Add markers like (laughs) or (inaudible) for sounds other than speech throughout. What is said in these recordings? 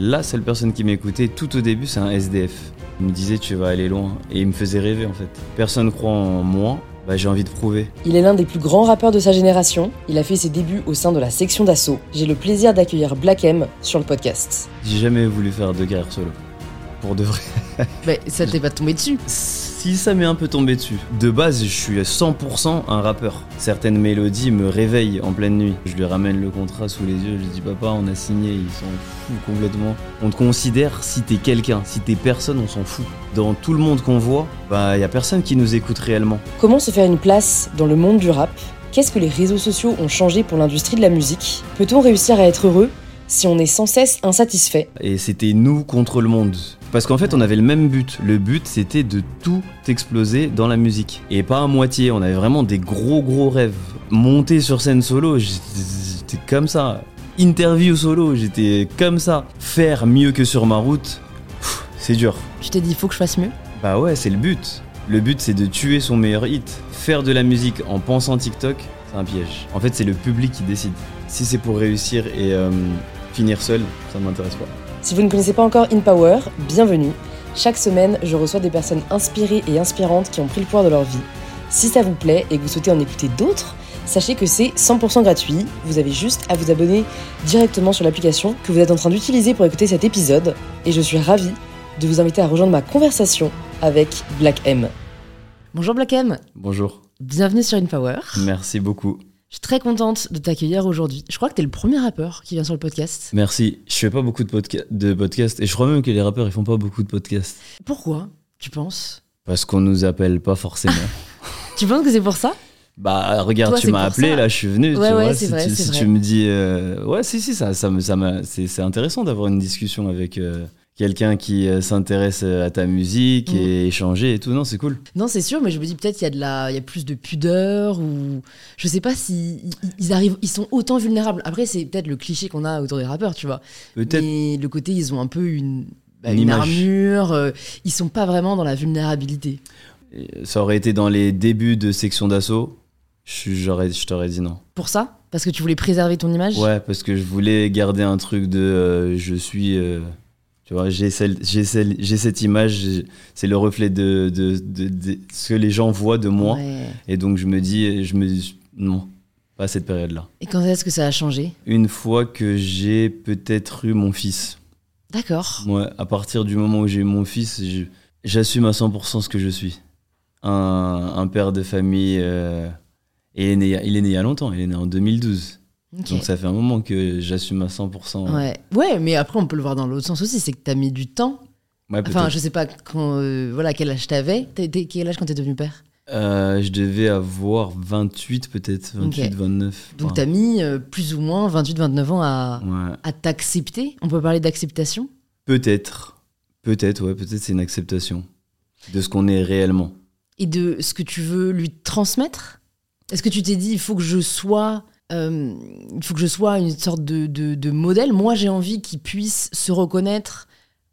La seule personne qui m'écoutait tout au début, c'est un SDF. Il me disait tu vas aller loin et il me faisait rêver en fait. Personne croit en moi, bah, j'ai envie de prouver. Il est l'un des plus grands rappeurs de sa génération. Il a fait ses débuts au sein de la section d'assaut. J'ai le plaisir d'accueillir Black M sur le podcast. J'ai jamais voulu faire de guerre solo. Pour de vrai. (laughs) Bah, ça t'est pas tombé dessus Si ça m'est un peu tombé dessus. De base, je suis à 100% un rappeur. Certaines mélodies me réveillent en pleine nuit. Je lui ramène le contrat sous les yeux, je lui dis papa, on a signé, ils s'en foutent complètement. On te considère si t'es quelqu'un, si t'es personne, on s'en fout. Dans tout le monde qu'on voit, bah y a personne qui nous écoute réellement. Comment se faire une place dans le monde du rap? Qu'est-ce que les réseaux sociaux ont changé pour l'industrie de la musique? Peut-on réussir à être heureux? Si on est sans cesse insatisfait Et c'était nous contre le monde. Parce qu'en fait, on avait le même but. Le but, c'était de tout exploser dans la musique. Et pas à moitié. On avait vraiment des gros, gros rêves. Monter sur scène solo, j'étais comme ça. Interview solo, j'étais comme ça. Faire mieux que sur ma route, c'est dur. Tu t'es dit, il faut que je fasse mieux Bah ouais, c'est le but. Le but, c'est de tuer son meilleur hit. Faire de la musique en pensant TikTok, c'est un piège. En fait, c'est le public qui décide. Si c'est pour réussir et euh, finir seul, ça ne m'intéresse pas. Si vous ne connaissez pas encore In Power, bienvenue. Chaque semaine, je reçois des personnes inspirées et inspirantes qui ont pris le pouvoir de leur vie. Si ça vous plaît et que vous souhaitez en écouter d'autres, sachez que c'est 100% gratuit. Vous avez juste à vous abonner directement sur l'application que vous êtes en train d'utiliser pour écouter cet épisode. Et je suis ravie de vous inviter à rejoindre ma conversation avec Black M. Bonjour Black M. Bonjour. Bienvenue sur In Power. Merci beaucoup. Je suis très contente de t'accueillir aujourd'hui. Je crois que tu es le premier rappeur qui vient sur le podcast. Merci. Je fais pas beaucoup de, podca de podcasts et je crois même que les rappeurs ils font pas beaucoup de podcasts. Pourquoi, tu penses? Parce qu'on nous appelle pas forcément. (laughs) tu penses que c'est pour ça? Bah regarde, Toi, tu m'as appelé ça. là, je suis venu. Ouais, tu ouais, vois, c'est si vrai, tu, si tu me dis, euh, ouais, si si, ça, ça, me- ça c'est intéressant d'avoir une discussion avec euh, quelqu'un qui euh, s'intéresse à ta musique Mm. et échanger et tout. Non, c'est cool. Non, c'est sûr, mais je me dis peut-être qu'il y a de la, il y a plus de pudeur ou je sais pas si ils- arrivent, ils sont autant vulnérables. Après, c'est peut-être le cliché qu'on a autour des rappeurs, tu vois. Peut-être. Mais le côté, ils ont un peu une, bah, Une une image. armure. euh, ils sont pas vraiment dans la vulnérabilité. Ça aurait été dans les débuts de section d'assaut. Je t'aurais dit non. Pour ça, parce que tu voulais préserver ton image? Ouais, parce que je voulais garder un truc de euh, je suis. euh, tu vois, j'ai cette image, c'est le reflet de, de, de- de ce que les gens voient de moi. Ouais. Et donc je me dis, je me dis, non, pas à cette période-là. Et quand est-ce que ça a changé? Une fois que j'ai peut-être eu mon fils, D'accord. moi, à partir du moment où j'ai eu mon fils, j'assume à 100% ce que je suis. Un, un père de famille. euh, et il est, né, il est né il y a longtemps, il est né en 2012. Donc ça fait un moment que j'assume à 100%. Ouais. ouais, mais après on peut le voir dans l'autre sens aussi, c'est que t'as mis du temps. Ouais, Enfin, je sais pas quand, euh, voilà, quel âge t'avais. Quel âge quand t'es devenu père? Euh, je devais avoir 28 peut-être, 28, Ok. 29. Donc Enfin, t'as mis euh, plus ou moins 28-29 ans à, ouais. à t'accepter? On peut parler d'acceptation? Peut-être, peut-être, ouais, peut-être c'est une acceptation de ce qu'on est réellement. et de ce que tu veux lui transmettre? Est-ce que tu t'es dit il faut que je sois euh, il faut que je sois une sorte de, de- modèle. Moi, j'ai envie qu'il puisse se reconnaître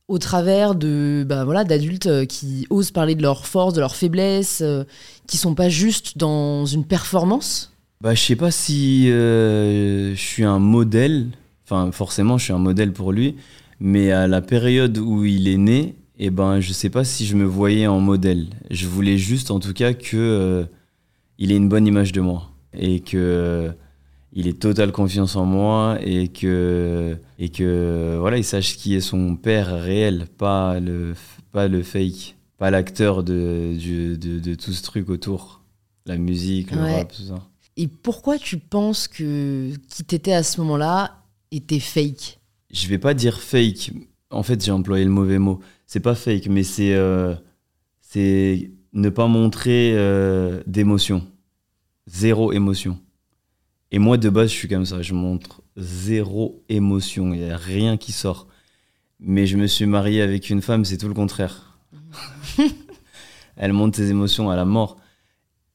au travers de bah, voilà d'adultes euh, qui osent parler de leurs forces, de leurs faiblesses, euh, qui sont pas juste dans une performance. Bah, je sais pas si euh, je suis un modèle. Enfin, forcément, je suis un modèle pour lui. Mais à la période où il est né, eh ben, je sais pas si je me voyais en modèle. Je voulais juste, en tout cas, que il ait une bonne image de moi et que il ait totale confiance en moi et que et que voilà, il sache qui est son père réel, pas le pas le fake, pas l'acteur de, de de tout ce truc autour, la musique, le Ouais. rap, tout ça. Et pourquoi tu penses que qui t'étais à ce moment-là était fake? Je vais pas dire fake. En fait, j'ai employé le mauvais mot. C'est pas fake, mais c'est euh, c'est ne pas montrer euh, d'émotion. Zéro émotion. Et moi, de base, je suis comme ça. Je montre zéro émotion. Il n'y a rien qui sort. Mais je me suis marié avec une femme, c'est tout le contraire. (laughs) Elle montre ses émotions à la mort.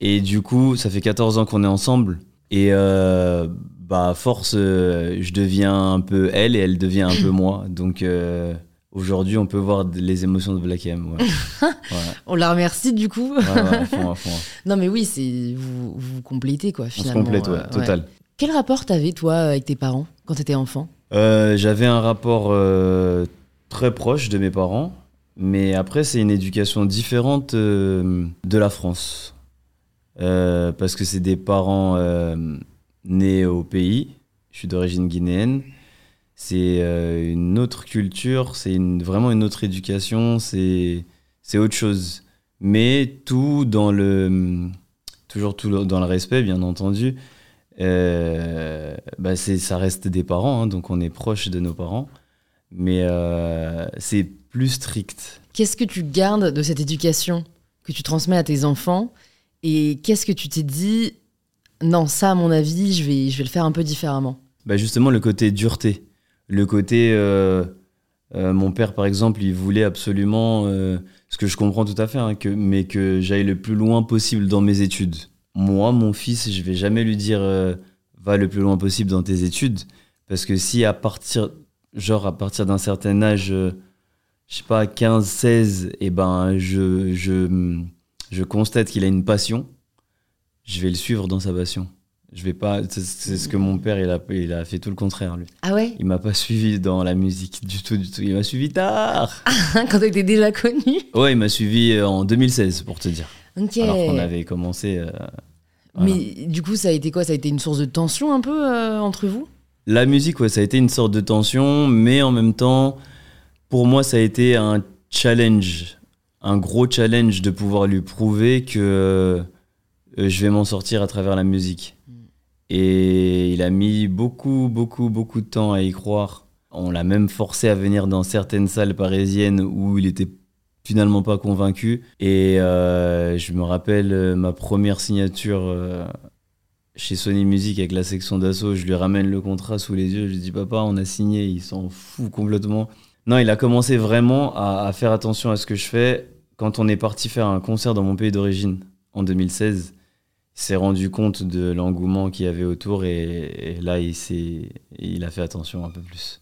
Et du coup, ça fait 14 ans qu'on est ensemble. Et euh, bah, à force, euh, je deviens un peu elle et elle devient un peu (coughs) moi. Donc euh, aujourd'hui, on peut voir les émotions de Black M. (laughs) Ouais. On la remercie du coup. ouais, à fond, à fond. (laughs) non mais oui, c'est vous vous complétez quoi On se finalement. complète, ouais, euh, total. Quel rapport t'avais toi avec tes parents quand t'étais enfant? Euh, J'avais un rapport euh, très proche de mes parents, mais après, c'est une éducation différente euh, de la France. Parce que c'est des parents nés au pays. Je suis d'origine guinéenne. C'est euh, une autre culture, c'est une- vraiment une autre éducation, c'est c'est autre chose. Mais tout dans le. Toujours tout dans le respect, bien entendu. Euh, bah c'est, ça reste des parents, hein, donc on est proche de nos parents. Mais euh, c'est plus strict. Qu'est-ce que tu gardes de cette éducation que tu transmets à tes enfants Et qu'est-ce que tu t'es dit Non, ça, à mon avis, je vais, je vais le faire un peu différemment. Bah justement, le côté dureté. Le côté. euh, euh, mon père, par exemple, il voulait absolument. euh, ce que je comprends tout à fait, hein, que, mais que j'aille le plus loin possible dans mes études. Moi, mon fils, je vais jamais lui dire va le plus loin possible dans tes études. Parce que si à partir. D'un certain âge, je sais pas, 15, 16, et ben, je, je constate qu'il a une passion, je vais le suivre dans sa passion. Je vais pas. C'est ce que mon père, il a, il a fait tout le contraire, lui. Ah ouais? Il m'a pas suivi dans la musique du tout, du tout. Il m'a suivi tard. (laughs) Quand t'étais déjà connu? Ouais, il m'a suivi euh, en 2016, pour te dire. Ok. Alors qu'on avait commencé. euh, voilà. Mais du coup, ça a été quoi? Ça a été une source de tension un peu euh, entre vous? La musique, ouais, ça a été une sorte de tension, mais en même temps, pour moi, ça a été un challenge, un gros challenge de pouvoir lui prouver que euh, je vais m'en sortir à travers la musique. Et il a mis beaucoup, beaucoup, beaucoup de temps à y croire. On l'a même forcé à venir dans certaines salles parisiennes où il était finalement pas convaincu. Et euh, je me rappelle euh, ma première signature euh, chez Sony Music avec la section d'assaut. Je lui ramène le contrat sous les yeux. Je lui dis Papa, on a signé. Il s'en fout complètement. Non, il a commencé vraiment à, à faire attention à ce que je fais. Quand on est parti faire un concert dans mon pays d'origine en 2016, il s'est rendu compte de l'engouement qu'il y avait autour et, et là, il, il a fait attention un peu plus.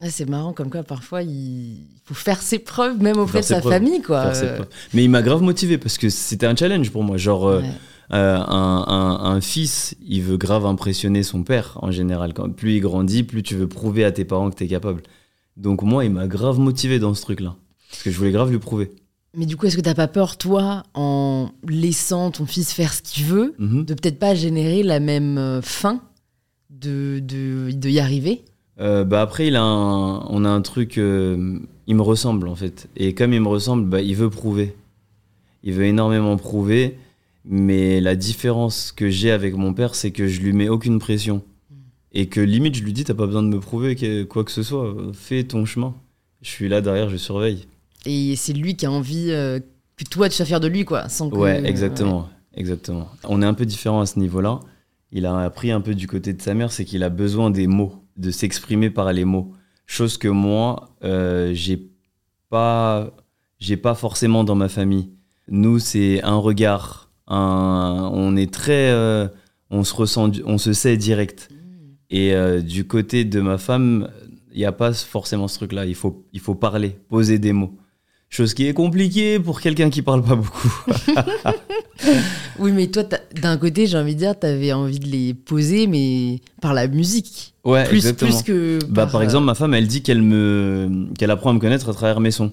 Ah, C'est marrant, comme quoi parfois il faut faire ses preuves, même auprès de sa preuves. famille, quoi. Euh. Mais il m'a grave motivé parce que c'était un challenge pour moi. Genre, euh, ouais. Euh, un, un- un fils, il veut grave impressionner son père en général. Quand, plus il grandit, plus tu veux prouver à tes parents que tu es capable. Donc moi, il m'a grave motivé dans ce truc-là. Parce que je voulais grave lui prouver. Mais du coup, est-ce que t'as pas peur, toi, en laissant ton fils faire ce qu'il veut, Mhm. de peut-être pas générer la même euh, fin de, de, de y arriver? Euh, bah après, il a un- on a un truc... euh, il me ressemble en fait. Et comme il me ressemble, bah, il veut prouver. Il veut énormément prouver. Mais la différence que j'ai avec mon père, c'est que je lui mets aucune pression. Et que limite, je lui dis, t'as pas besoin de me prouver quoi que ce soit. Fais ton chemin. Je suis là derrière, je surveille. Et c'est lui qui a envie euh, que toi, tu sois fier de lui, quoi. Sans que- Ouais, exactement, exactement. On est un peu différent à ce niveau-là. Il a appris un peu du côté de sa mère, c'est qu'il a besoin des mots, de s'exprimer par les mots. Chose que moi, euh, j'ai pas, j'ai pas forcément dans ma famille. Nous, c'est un regard, un, on est très, euh, on se ressent, on se sait direct. Et euh, du côté de ma femme, il n'y a pas forcément ce truc-là. Il faut, il faut parler, poser des mots. Chose qui est compliquée pour quelqu'un qui parle pas beaucoup. (laughs) Oui, mais toi, d'un côté, j'ai envie de dire, t'avais envie de les poser, mais par la musique. Ouais, plus, exactement. plus que. Bah, par euh, exemple, ma femme, elle dit qu'elle me, qu'elle apprend à me connaître à travers mes sons.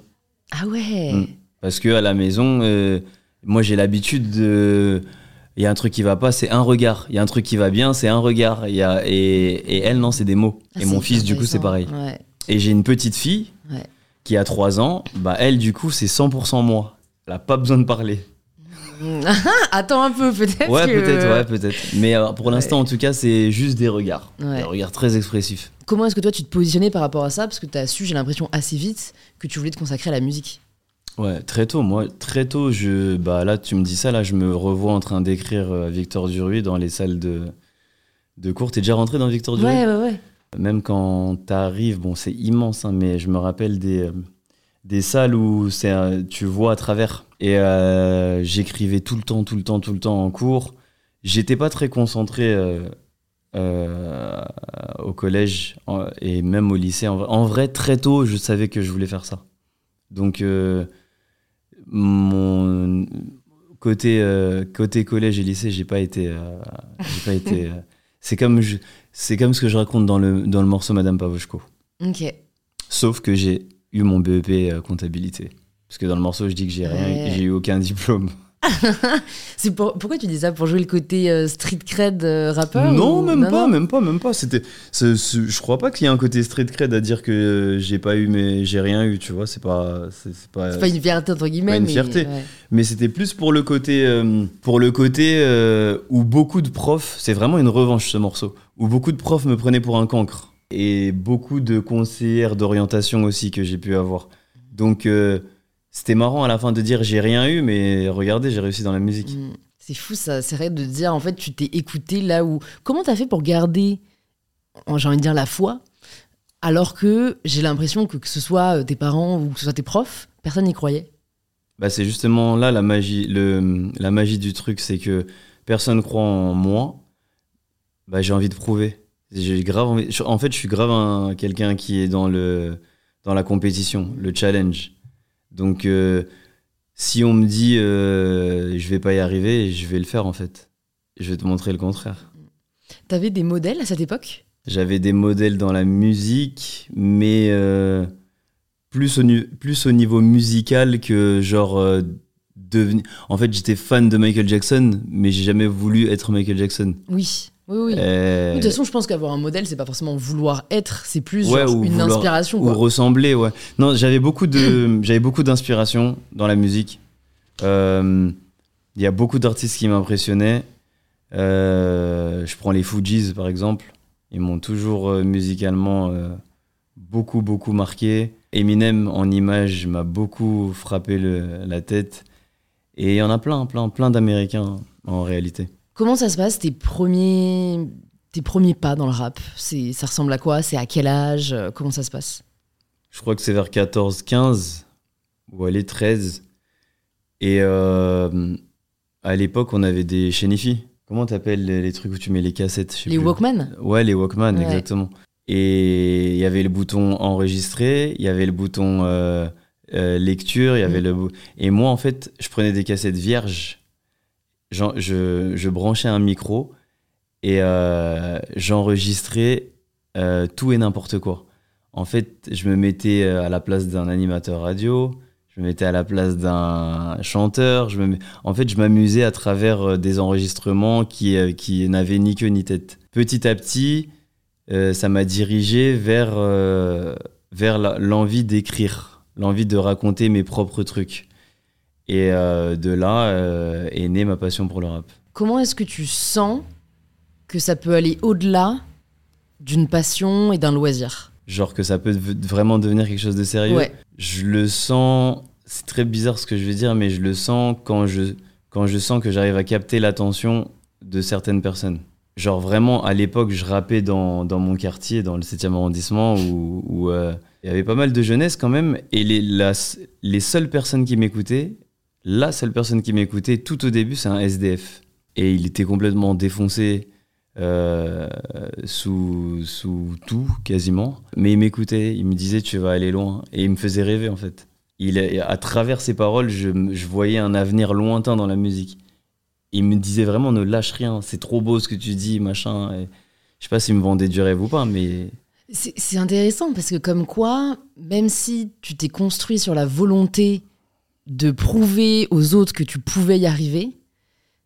Ah ouais Mm. Parce que à la maison, euh, moi, j'ai l'habitude de. Il y a un truc qui va pas, c'est un regard. Il y a un truc qui va bien, c'est un regard. Il y a... et, et elle, non, c'est des mots. Ah, et mon fils, du coup, c'est pareil. Ouais. Et j'ai une petite fille Ouais. Qui a 3 ans. Bah, elle, du coup, c'est 100% moi. Elle a pas besoin de parler. (laughs) Attends un peu, peut-être. Ouais, que- peut-être, ouais, peut-être. Mais euh, pour l'instant, en tout cas, c'est juste des regards. Ouais. Des regards très expressifs. Comment est-ce que toi, tu te positionnais par rapport à ça? Parce que tu as su, j'ai l'impression, assez vite que tu voulais te consacrer à la musique. Ouais, très tôt, moi, très tôt, je, bah là, tu me dis ça, là, je me revois en train d'écrire euh, Victor Duruy dans les salles de, de cours. T'es déjà rentré dans Victor Duruy? Ouais, ouais, ouais. Même quand t'arrives, bon, c'est immense, hein, mais je me rappelle des, euh, des salles où euh, tu vois à travers. Et euh, j'écrivais tout le temps, tout le temps, tout le temps en cours. J'étais pas très concentré au collège et même au lycée. En vrai, très tôt, je savais que je voulais faire ça. Donc, mon côté, côté collège et lycée, j'ai pas été. pas été C'est comme, je- c'est comme ce que je raconte dans le, dans le morceau Madame Pavoshko. Ok. Sauf que j'ai eu mon BEP euh, comptabilité. Parce que dans le morceau, je dis que j'ai rien, j'ai eu aucun diplôme. (laughs) C'est pour- pourquoi tu dis ça Pour jouer le côté euh, street cred euh, rappeur non, ou- même pas, non même pas, même pas. C'était, c'est- c'est- je crois pas qu'il y ait un côté street cred à dire que euh, j'ai pas eu, mais j'ai rien eu. Tu vois, c'est pas, c'est, c'est pas. C'est pas une fierté entre guillemets. une mais- fierté. ouais. Mais c'était plus pour le côté, pour le côté où beaucoup de profs, c'est vraiment une revanche ce morceau, où beaucoup de profs me prenaient pour un cancre et beaucoup de conseillères d'orientation aussi que j'ai pu avoir. Donc c'était marrant à la fin de dire j'ai rien eu, mais regardez, j'ai réussi dans la musique. Mm. C'est fou ça, c'est vrai de dire en fait tu t'es écouté là où. Comment t'as fait pour garder, j'ai envie de dire la foi, alors que j'ai l'impression que que ce soit euh, tes parents ou que ce soit tes profs, personne n'y croyait? Bah, c'est justement là la magie, le, la magie du truc, c'est que personne croit en moi. Bah, j'ai envie de prouver. J'ai grave envie- En fait, je suis grave un- quelqu'un qui est dans, le, dans la compétition, le challenge. Donc, euh, si on me dit euh, je vais pas y arriver, je vais le faire en fait. Je vais te montrer le contraire. T'avais des modèles à cette époque? J'avais des modèles dans la musique, mais euh, plus, au, nu- plus au niveau musical que genre euh, devenir. En fait, j'étais fan de Michael Jackson, mais j'ai jamais voulu être Michael Jackson. Oui. Oui, oui. Euh, De toute façon, je pense qu'avoir un modèle, c'est pas forcément vouloir être, c'est plus Ouais, genre ou une vouloir- inspiration. ou ressembler, ouais. Non, j'avais beaucoup de, (laughs) j'avais beaucoup d'inspiration dans la musique. Euh, Il y a beaucoup d'artistes qui m'impressionnaient. Euh, je prends les Fujis par exemple. Ils m'ont toujours musicalement beaucoup beaucoup marqué. Eminem en image m'a beaucoup frappé le- la tête. Et il y en a plein, plein, plein d'Américains en réalité. Comment ça se passe tes premiers, tes premiers pas dans le rap? C'est, ça ressemble à quoi? C'est à quel âge? Euh, Comment ça se passe? Je crois que c'est vers 14, 15, ou allez, 13. Et euh, à l'époque, on avait des Shenifi. Comment t'appelles les, les trucs où tu mets les cassettes? Les plus. Walkman? Ouais, les Walkman, Ouais. exactement. Et il y avait le bouton enregistrer, il y avait le bouton euh, euh, lecture, il y avait Mm. le. Et moi, en fait, je prenais des cassettes vierges, J'en- je, je branchais un micro et euh, j'enregistrais euh, tout et n'importe quoi. En fait, je me mettais euh, à la place d'un animateur radio, je me mettais à la place d'un chanteur. Je me... En fait, je m'amusais à travers euh, des enregistrements qui, euh, qui n'avaient ni queue ni tête. Petit à petit, euh, ça m'a dirigé vers, vers l'envie d'écrire, l'envie de raconter mes propres trucs. Et euh, de là euh, est née ma passion pour le rap. Comment est-ce que tu sens que ça peut aller au-delà d'une passion et d'un loisir? Genre que ça peut vraiment devenir quelque chose de sérieux? Ouais. Je le sens, c'est très bizarre ce que je vais dire, mais je le sens quand je, quand je sens que j'arrive à capter l'attention de certaines personnes. Genre vraiment, à l'époque, je rappais dans, dans mon quartier, dans le 7e arrondissement, où où, euh, il y avait pas mal de jeunesse quand même, et les, la- les seules personnes qui m'écoutaient, la seule personne qui m'écoutait tout au début, c'est un SDF. Et il était complètement défoncé euh, sous, sous tout, quasiment. Mais il m'écoutait, il me disait tu vas aller loin. Et il me faisait rêver en fait. Il, à travers ses paroles, je, voyais un avenir lointain dans la musique. Il me disait vraiment ne lâche rien, c'est trop beau ce que tu dis, machin. Et je sais pas s'il me vendait du rêve ou pas, mais C'est c'est intéressant parce que comme quoi, même si tu t'es construit sur la volonté de prouver aux autres que tu pouvais y arriver,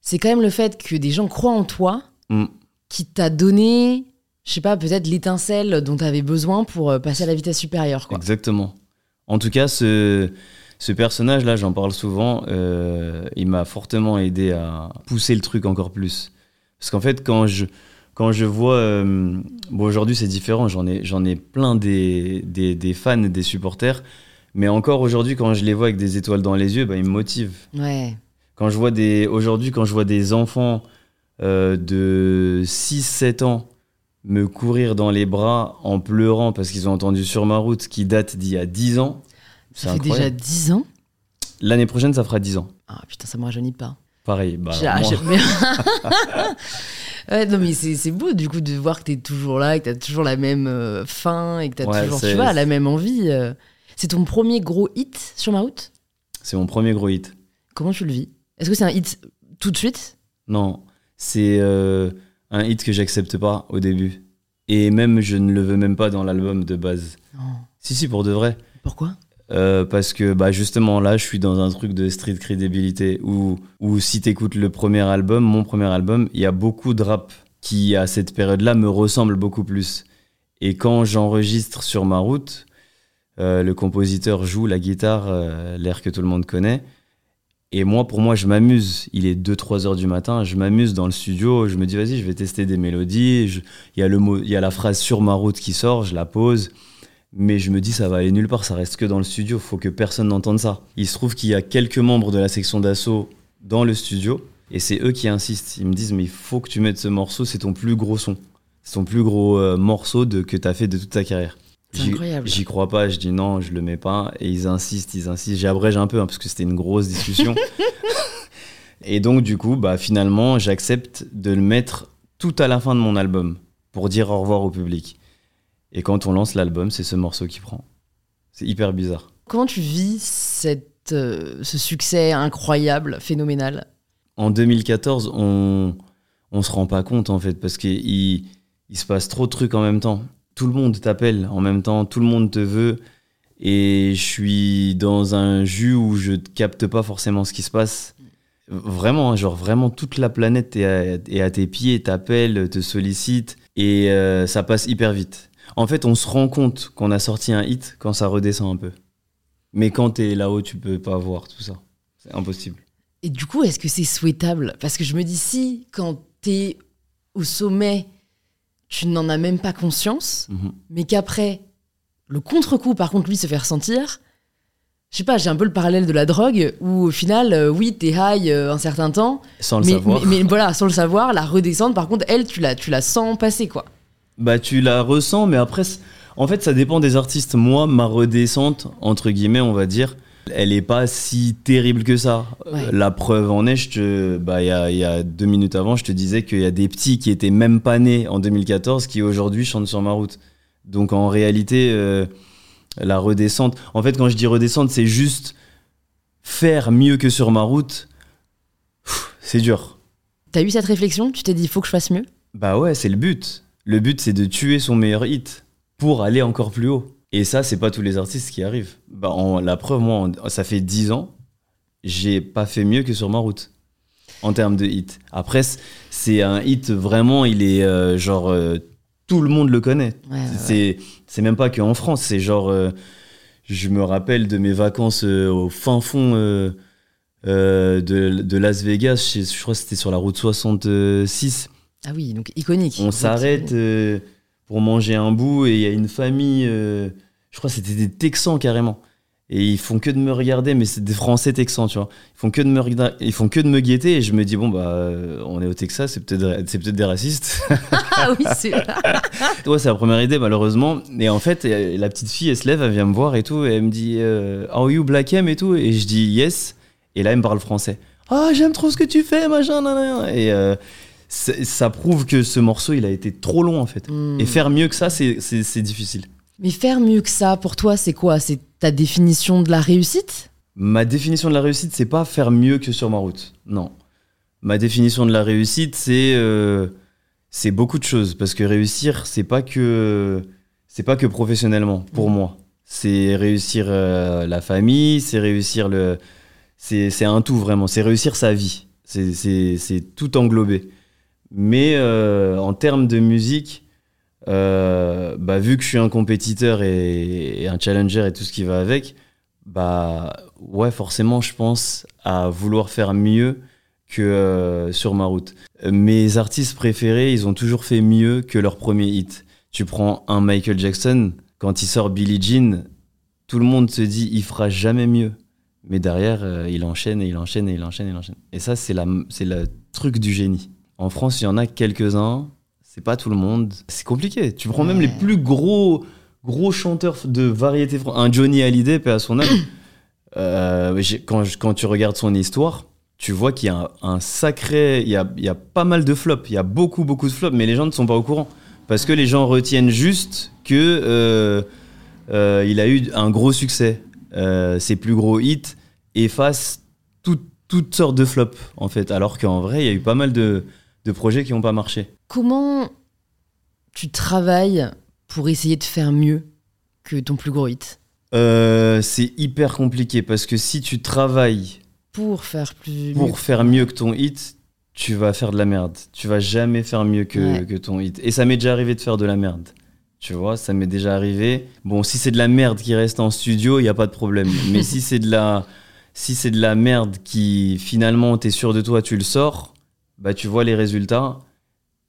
c'est quand même le fait que des gens croient en toi Mm. qui t'a donné, je sais pas, peut-être l'étincelle dont tu avais besoin pour euh, passer à la vitesse supérieure. Quoi. Exactement. En tout cas, ce, ce personnage-là, j'en parle souvent, euh, il m'a fortement aidé à pousser le truc encore plus. Parce qu'en fait, quand je, quand je vois... euh, bon, aujourd'hui, c'est différent, j'en ai, j'en ai plein des, des, des fans, des supporters. Mais encore aujourd'hui, quand je les vois avec des étoiles dans les yeux, bah, ils me motivent. Ouais. Quand je vois des... Aujourd'hui, quand je vois des enfants euh, de 6-7 ans me courir dans les bras en pleurant parce qu'ils ont entendu sur ma route qui date d'il y a 10 ans. Ça fait déjà incroyable. 10 ans L'année prochaine, ça fera 10 ans. Ah putain, ça me rajeunit pas. Pareil. Bah, moi- (laughs) (laughs) ouais, non, mais c'est c'est beau du coup de voir que t'es toujours là, que t'as toujours la même euh, faim et que t'as Ouais, toujours, tu vois, la même envie. euh. C'est ton premier gros hit sur ma route? C'est mon premier gros hit. Comment tu le vis? Est-ce que c'est un hit tout de suite? Non, c'est euh, un hit que j'accepte pas au début. Et même, je ne le veux même pas dans l'album de base. Si, si, pour de vrai. Pourquoi? Euh, parce que bah, justement là, je suis dans un truc de street crédibilité où, où si t'écoutes le premier album, mon premier album, il y a beaucoup de rap qui, à cette période-là, me ressemble beaucoup plus. Et quand j'enregistre sur ma route, euh, le compositeur joue la guitare, euh, l'air que tout le monde connaît. Et moi, pour moi, je m'amuse. Il est 2-3 heures du matin, je m'amuse dans le studio. Je me dis, vas-y, je vais tester des mélodies. Il y, a le mot- il y a la phrase sur ma route qui sort, je la pose. Mais je me dis, ça va aller nulle part, ça reste que dans le studio. Faut que personne n'entende ça. Il se trouve qu'il y a quelques membres de la section d'assaut dans le studio. Et c'est eux qui insistent. Ils me disent, mais il faut que tu mettes ce morceau, c'est ton plus gros son. C'est ton plus gros euh, morceau que tu as fait de toute ta carrière. C'est J'y- incroyable. J'y crois pas, je dis non, je le mets pas. Et ils insistent, ils insistent. J'abrège un peu hein, parce que c'était une grosse discussion. (laughs) et donc, du coup, bah, finalement, j'accepte de le mettre tout à la fin de mon album pour dire au revoir au public. Et quand on lance l'album, c'est ce morceau qui prend. C'est hyper bizarre. Comment tu vis cette, euh, ce succès incroyable, phénoménal? En 2014, on on se rend pas compte en fait parce qu'il il se passe trop de trucs en même temps. Tout le monde t'appelle en même temps, tout le monde te veut et je suis dans un jus où je ne capte pas forcément ce qui se passe. Vraiment, hein, genre vraiment toute la planète est à, tes pieds, t'appelle, te sollicite et euh, ça passe hyper vite. En fait, on se rend compte qu'on a sorti un hit quand ça redescend un peu. Mais quand t'es là-haut, tu peux pas voir tout ça. C'est impossible. Et du coup, est-ce que c'est souhaitable? Parce que je me dis, si quand t'es au sommet, tu n'en as même pas conscience, Mhm. mais qu'après, le contre-coup, par contre, lui, se fait ressentir. Je sais pas, j'ai un peu le parallèle de la drogue, où au final, euh, oui, t'es high euh, un certain temps, Sans le mais, savoir. mais, mais voilà, sans le savoir, la redescente, par contre, elle, tu la, tu la sens passer, quoi. Bah, tu la ressens, mais après, en fait, ça dépend des artistes. Moi, ma redescente, entre guillemets, on va dire, elle est pas si terrible que ça. Ouais. La preuve en est, je te, bah, il y a, il y a deux minutes avant, je te disais qu'il y a des petits qui étaient même pas nés en 2014 qui aujourd'hui chantent sur ma route. Donc, en réalité, euh, la redescente, en fait, quand je dis redescente, c'est juste faire mieux que sur ma route. C'est dur. T'as eu cette réflexion? Tu t'es dit, il faut que je fasse mieux? Bah ouais, c'est le but. Le but, c'est de tuer son meilleur hit pour aller encore plus haut. Et ça, c'est pas tous les artistes qui arrivent. Bah, en- la preuve, moi, en- ça fait 10 ans, j'ai pas fait mieux que sur ma route en termes de hit. Après, c'est un hit vraiment, il est euh, genre euh, tout le monde le connaît. Ouais. C'est c'est même pas qu'en France, c'est genre euh, je me rappelle de mes vacances euh, au fin fond euh, euh, de, de Las Vegas, je, je crois que c'était sur la route 66. Ah oui, donc iconique. On s'arrête euh, pour manger un bout et il y a une famille, euh, je crois que c'était des Texans carrément. Et ils font que de me regarder, mais c'est des Français Texans, tu vois. Ils font que de me, ils font que de me guetter et je me dis, bon, bah, euh, on est au Texas, c'est peut-être c'est peut-être des racistes. (laughs) Ah oui, c'est (laughs) ouais, c'est la première idée, malheureusement. Et en fait, euh, la petite fille, elle se lève, elle vient me voir et tout, et elle me dit, euh, Are you Black M et tout? Et je dis, Yes. Et là, elle me parle français. Ah, j'aime trop ce que tu fais, machin, nan, nan. Et euh, ça prouve que ce morceau, il a été trop long, en fait. Hmm. Et faire mieux que ça, c'est- difficile. Mais faire mieux que ça, pour toi, c'est quoi? C'est ta définition de la réussite? Ma définition de la réussite, c'est pas faire mieux que sur ma route. Non. Ma définition de la réussite, c'est euh, c'est beaucoup de choses parce que réussir, c'est pas que c'est pas que professionnellement pour moi. C'est réussir euh, la famille, c'est réussir le c'est un tout vraiment, c'est réussir sa vie. C'est tout englobé. Mais euh, en termes de musique, euh, bah, vu que je suis un compétiteur et, un challenger et tout ce qui va avec, bah ouais, forcément, je pense à vouloir faire mieux que euh, sur ma route. Mes artistes préférés, ils ont toujours fait mieux que leur premier hit. Tu prends un Michael Jackson, quand il sort Billie Jean, tout le monde se dit il fera jamais mieux. Mais derrière, il enchaîne et il enchaîne et il enchaîne et il enchaîne. Et ça, c'est le truc du génie. En France, il y en a quelques-uns. C'est pas tout le monde. C'est compliqué. Tu prends même les plus gros, gros chanteurs de variété. Un Johnny Hallyday, paix à son âme. (coughs) Euh, quand, tu regardes son histoire, tu vois qu'il y a un, un sacré. Il y a, il y a pas mal de flops. Il y a beaucoup, beaucoup de flops, mais les gens ne sont pas au courant. Parce que les gens retiennent juste que euh, euh, il a eu un gros succès. Ses plus gros hits effacent tout- toutes sortes de flops, en fait. Alors qu'en vrai, il y a eu pas mal de, de projets qui n'ont pas marché. comment tu travailles pour essayer de faire mieux que ton plus gros hit? Euh, c'est hyper compliqué parce que si tu travailles Pour faire plus pour mieux. faire mieux que ton hit, tu vas faire de la merde. Tu vas jamais faire mieux que, Ouais. que ton hit. Et ça m'est déjà arrivé de faire de la merde. Tu vois, ça m'est déjà arrivé. Bon, si c'est de la merde qui reste en studio, il n'y a pas de problème. Mais (laughs) si c'est de la, si c'est de la merde qui finalement t'es sûr de toi, tu le sors, bah tu vois les résultats.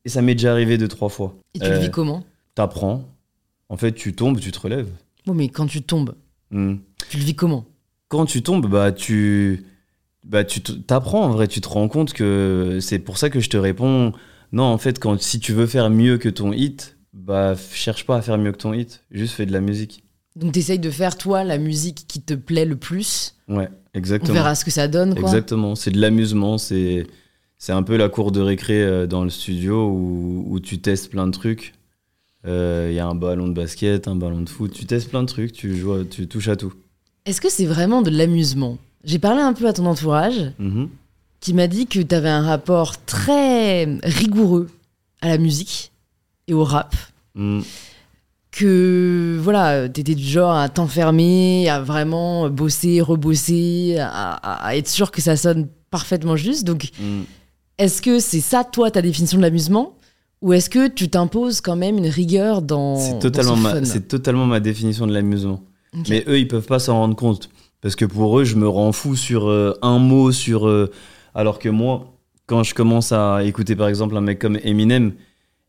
Et ça m'est déjà arrivé deux trois fois. Et tu le Euh, vis comment? T'apprends. En fait, tu tombes, tu te relèves. Bon, mais quand tu tombes, Hmm. tu le vis comment? Quand tu tombes, bah tu, bah tu t'apprends en vrai, tu te rends compte que c'est pour ça que je te réponds. Non, en fait, quand si tu veux faire mieux que ton hit, bah cherche pas à faire mieux que ton hit, juste fais de la musique. Donc, t'essayes de faire, toi, la musique qui te plaît le plus? Ouais, On exactement. verra ce que ça donne, quoi. Exactement, c'est de l'amusement, c'est c'est un peu la cour de récré euh, dans le studio où, où tu testes plein de trucs. Euh, Il y a un ballon de basket, un ballon de foot, tu testes plein de trucs, tu joues, tu touches à tout. Est-ce que c'est vraiment de l'amusement? J'ai parlé un peu à ton entourage Mhm. qui m'a dit que tu avais un rapport très rigoureux à la musique et au rap. Mm. Que voilà, t'étais du genre à t'enfermer, à vraiment bosser, rebosser, à, à- à être sûr que ça sonne parfaitement juste. Donc, Mm. Est-ce que c'est ça, toi, ta définition de l'amusement? Ou est-ce que tu t'imposes quand même une rigueur dans. C'est totalement, ma, c'est totalement ma définition de l'amusement. Mais eux, ils peuvent pas s'en rendre compte. Parce que pour eux, je me rends fou sur euh, un mot, sur. euh, alors que moi, quand je commence à écouter par exemple un mec comme Eminem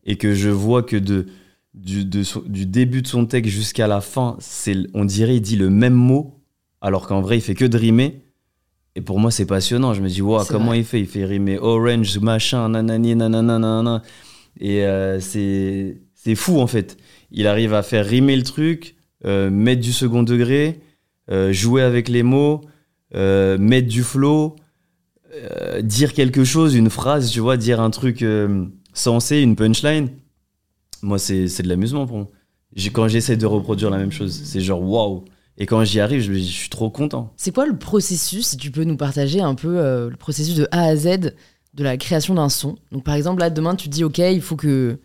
et que je vois que de, du, de son- du début de son texte jusqu'à la fin, c'est, on dirait il dit le même mot, alors qu'en vrai, il fait que de rimer. Et pour moi, c'est passionnant. Je me dis, waouh, C'est comment vrai. il fait? Il fait rimer orange, machin, nanani, nanana, nanana. Et euh, c'est, fou en fait. Il arrive à faire rimer le truc, euh, mettre du second degré, euh, jouer avec les mots, euh, mettre du flow, dire quelque chose, une phrase, tu vois, dire un truc sensé, une punchline. Moi, c'est, de l'amusement pour moi. Quand j'essaie de reproduire la même chose, c'est genre waouh. Et quand j'y arrive, je, me dis, je suis trop content. C'est quoi le processus, si tu peux nous partager un peu euh, le processus de A à Z de la création d'un son? Donc par exemple, là, demain, tu te dis, OK, il faut que,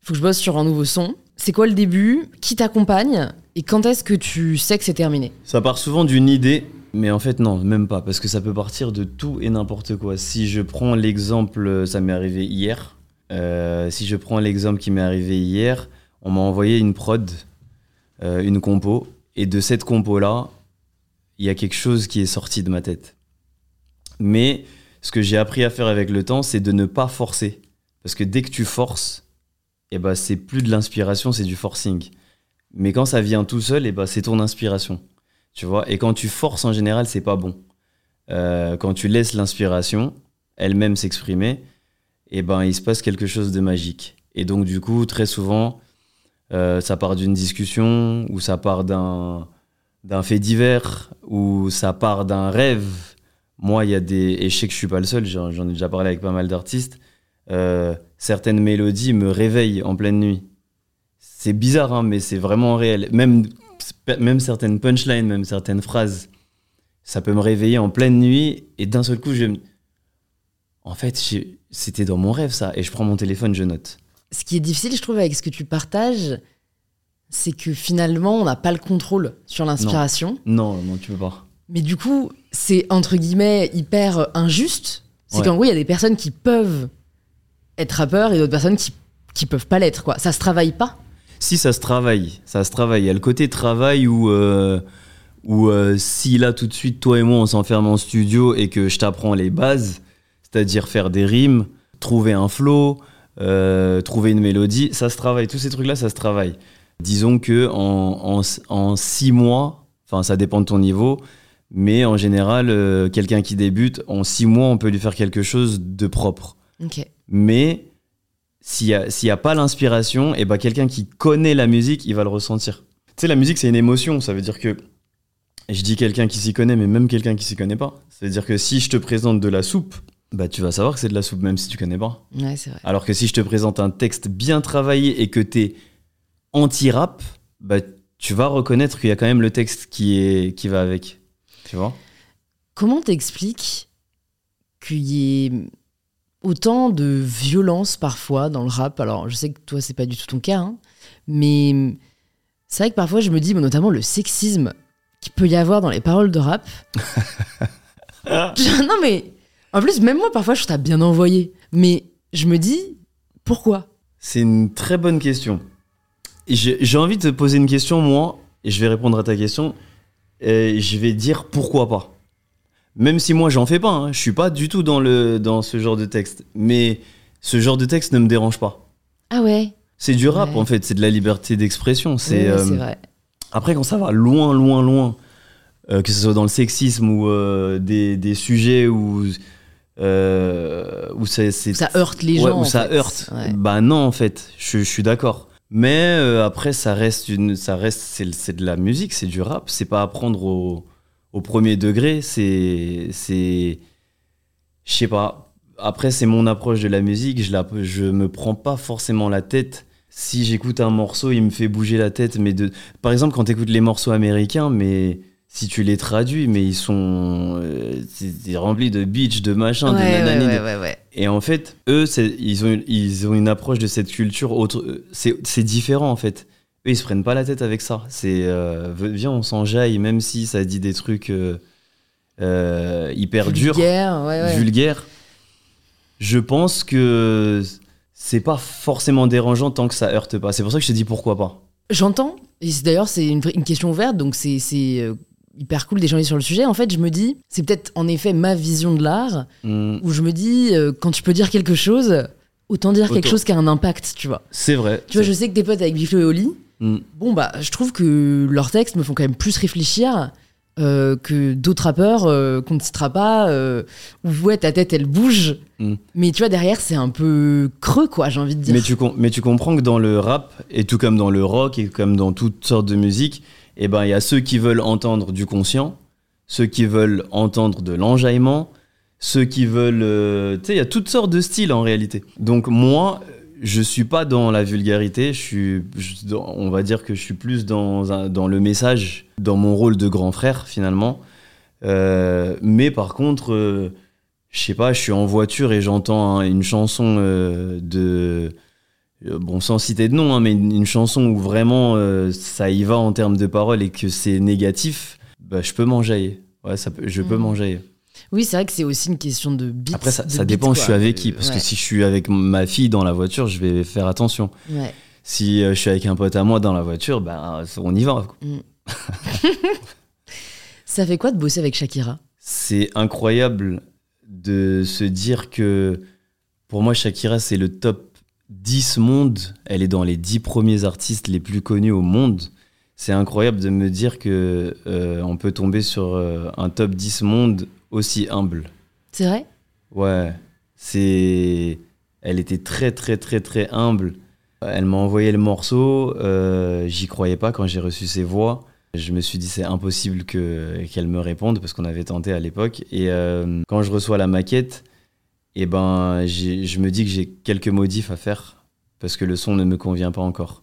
faut que je bosse sur un nouveau son. C'est quoi le début? Qui t'accompagne? Et quand est-ce que tu sais que c'est terminé? Ça part souvent d'une idée, mais en fait non, même pas, parce que ça peut partir de tout et n'importe quoi. Si je prends l'exemple, ça m'est arrivé hier. euh, si je prends l'exemple qui m'est arrivé hier, on m'a envoyé une prod, euh, une compo, et de cette compo-là, il y a quelque chose qui est sorti de ma tête. Mais ce que j'ai appris à faire avec le temps, c'est de ne pas forcer. Parce que dès que tu forces, eh ben, c'est plus de l'inspiration, c'est du forcing. Mais quand ça vient tout seul, eh ben, c'est ton inspiration. Tu vois? Et quand tu forces en général, c'est pas bon. Euh, quand tu laisses l'inspiration elle-même s'exprimer, eh ben, il se passe quelque chose de magique. Et donc, du coup, très souvent, euh, ça part d'une discussion, ou ça part d'un, fait divers, ou ça part d'un rêve. Moi, il y a des. Et je sais que je suis pas le seul, j'en, ai déjà parlé avec pas mal d'artistes. Euh, certaines mélodies me réveillent en pleine nuit. C'est bizarre, hein, mais c'est vraiment réel. Même, même certaines punchlines, même certaines phrases, ça peut me réveiller en pleine nuit et d'un seul coup, je En fait, c'était dans mon rêve ça. Et je prends mon téléphone, je note. Ce qui est difficile, je trouve, avec ce que tu partages, c'est que finalement, on n'a pas le contrôle sur l'inspiration. Non, non, tu peux pas. Mais du coup, c'est entre guillemets hyper injuste. C'est Ouais. qu'en gros, il y a des personnes qui peuvent être rappeurs et d'autres personnes qui, qui peuvent pas l'être. quoi. Ça se travaille pas. Si ça se travaille, ça se travaille. Il y a le côté travail où, euh, où euh, si là tout de suite, toi et moi, on s'enferme en studio et que je t'apprends les bases, c'est-à-dire faire des rimes, trouver un flow, trouver une mélodie, ça se travaille. Tous ces trucs-là, ça se travaille. Disons que en, en, en six mois, enfin ça dépend de ton niveau, mais en général, euh, quelqu'un qui débute, en six mois, on peut lui faire quelque chose de propre. Mais s'il n'y a, pas l'inspiration, et ben quelqu'un qui connaît la musique, il va le ressentir. Tu sais, la musique, c'est une émotion. Ça veut dire que. Je dis quelqu'un qui s'y connaît, mais même quelqu'un qui s'y connaît pas. Ça veut dire que si je te présente de la soupe, bah tu vas savoir que c'est de la soupe, même si tu connais pas. Ouais, c'est vrai. Alors que si je te présente un texte bien travaillé et que t'es anti-rap, bah tu vas reconnaître qu'il y a quand même le texte qui, est, qui va avec. Tu vois? Comment t'expliques qu'il y ait autant de violence parfois dans le rap? Alors, je sais que toi, c'est pas du tout ton cas, hein, mais c'est vrai que parfois, je me dis, notamment le sexisme qu'il peut y avoir dans les paroles de rap. (laughs) (laughs) non, mais en plus, même moi, parfois, je trouve ça bien envoyé. Mais je me dis, pourquoi? C'est une très bonne question. J'ai envie de te poser une question, moi, et je vais répondre à ta question. Et je vais dire pourquoi pas. Même si moi j'en fais pas, hein. je suis pas du tout dans, le, dans ce genre de texte. Mais ce genre de texte ne me dérange pas. Ah ouais? C'est du rap en fait, c'est de la liberté d'expression. C'est euh, vrai. Après, quand ça va loin, loin, loin, euh, que ce soit dans le sexisme ou euh, des, des, sujets où, où ça, ça heurte les gens. Où ça heurte. Bah non, en fait, je, je suis d'accord. Mais après, ça reste, une, ça reste c'est de la musique, c'est du rap. C'est pas à prendre au au premier degré, c'est. c'est je sais pas. Après, c'est mon approche de la musique. Je, la, je me prends pas forcément la tête. Si j'écoute un morceau, il me fait bouger la tête. Mais de... Par exemple, quand tu écoutes les morceaux américains, mais si tu les traduis, mais ils sont euh, remplis de bitch, de machin, de nanani. et en fait, eux, ils ont, ils ont une approche de cette culture autre. C'est différent en fait eux, ils se prennent pas la tête avec ça. C'est euh, viens, on s'enjaille, même si ça dit des trucs euh, euh, hyper durs, vulgaires. Je pense que c'est pas forcément dérangeant tant que ça heurte pas. C'est pour ça que je te dis pourquoi pas. J'entends. D'ailleurs, c'est une, question ouverte, donc c'est hyper cool d'échanger sur le sujet. En fait, je me dis, c'est peut-être en effet ma vision de l'art, hmm. où je me dis, quand tu peux dire quelque chose, autant dire quelque chose qui a un impact, tu vois. C'est vrai. Tu vois, je sais que tes potes avec Biflo et Oli, Mm. Bon, bah, je trouve que leurs textes me font quand même plus réfléchir euh, que d'autres rappeurs euh, qu'on ne citera pas, euh, où ouais, ta tête elle bouge, mm. mais tu vois, derrière c'est un peu creux, quoi, j'ai envie de dire. Mais tu, mais tu comprends que dans le rap, et tout comme dans le rock, et comme dans toutes sortes de musique, eh ben il y a ceux qui veulent entendre du conscient, ceux qui veulent entendre de l'enjaillement, ceux qui veulent. tu sais, il y a toutes sortes de styles en réalité. Donc moi, je suis pas dans la vulgarité, je suis, on va dire que je suis plus dans, dans le message, dans mon rôle de grand frère finalement. Euh, mais par contre, euh, je sais pas, je suis en voiture et j'entends hein, une chanson euh, de, bon sans citer de nom, hein, mais une, chanson où vraiment ça y va en termes de paroles et que c'est négatif, bah, je peux m'enjailler. Ouais, ça je peux mmh. m'enjailler. Oui, c'est vrai que c'est aussi une question de beat. Après, ça, dépend, je suis avec qui. Parce que si je suis avec ma fille dans la voiture, je vais faire attention. Si euh, je suis avec un pote à moi dans la voiture, ben, on y va. Mm. (laughs) ça fait quoi de bosser avec Shakira? C'est incroyable de se dire que pour moi, Shakira, c'est le top 10 monde. Elle est dans les 10 premiers artistes les plus connus au monde. C'est incroyable de me dire que euh, on peut tomber sur euh, un top 10 monde aussi humble. C'est vrai? Ouais. C'est. Elle était très, très, très, très humble. Elle m'a envoyé le morceau. Euh, J'y croyais pas quand j'ai reçu ses voix. Je me suis dit c'est impossible que qu'elle me réponde parce qu'on avait tenté à l'époque. Et euh, quand je reçois la maquette, et eh ben je me dis que j'ai quelques modifs à faire parce que le son ne me convient pas encore.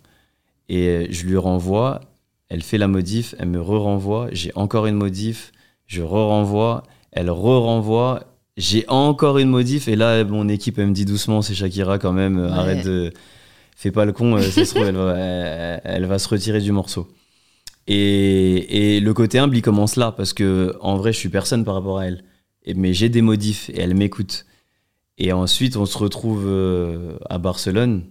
Et euh, je lui renvoie. Elle fait la modif, elle me re-renvoie. J'ai encore une modif, je re-renvoie elle re-renvoie. J'ai encore une modif et là, mon équipe, elle me dit doucement, c'est Shakira quand même, arrête de. Fais pas le con, euh, ça se trouve, elle va, se retirer du morceau. Et, le côté humble, il commence là, parce que en vrai, je suis personne par rapport à elle. Et, mais j'ai des modifs et elle m'écoute. Et ensuite, on se retrouve euh, à Barcelone.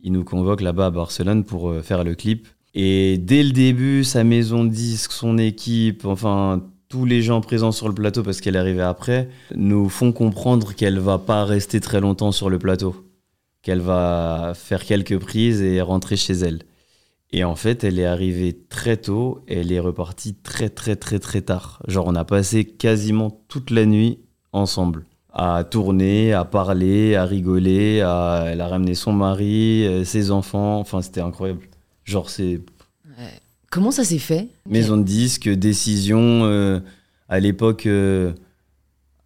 Il nous convoque là-bas à Barcelone pour euh, faire le clip. Et dès le début, sa maison de disque, son équipe, enfin, tous les gens présents sur le plateau, parce qu'elle arrivée après, nous font comprendre qu'elle va pas rester très longtemps sur le plateau, qu'elle va faire quelques prises et rentrer chez elle. Et en fait, elle est arrivée très tôt elle est repartie très très très très tard. Genre, on a passé quasiment toute la nuit ensemble à tourner, à parler, à rigoler. À... Elle a ramené son mari, euh, ses enfants. Enfin, c'était incroyable. Genre, c'est Comment ça s'est fait? Maison de disque, décision. Euh, à l'époque, euh,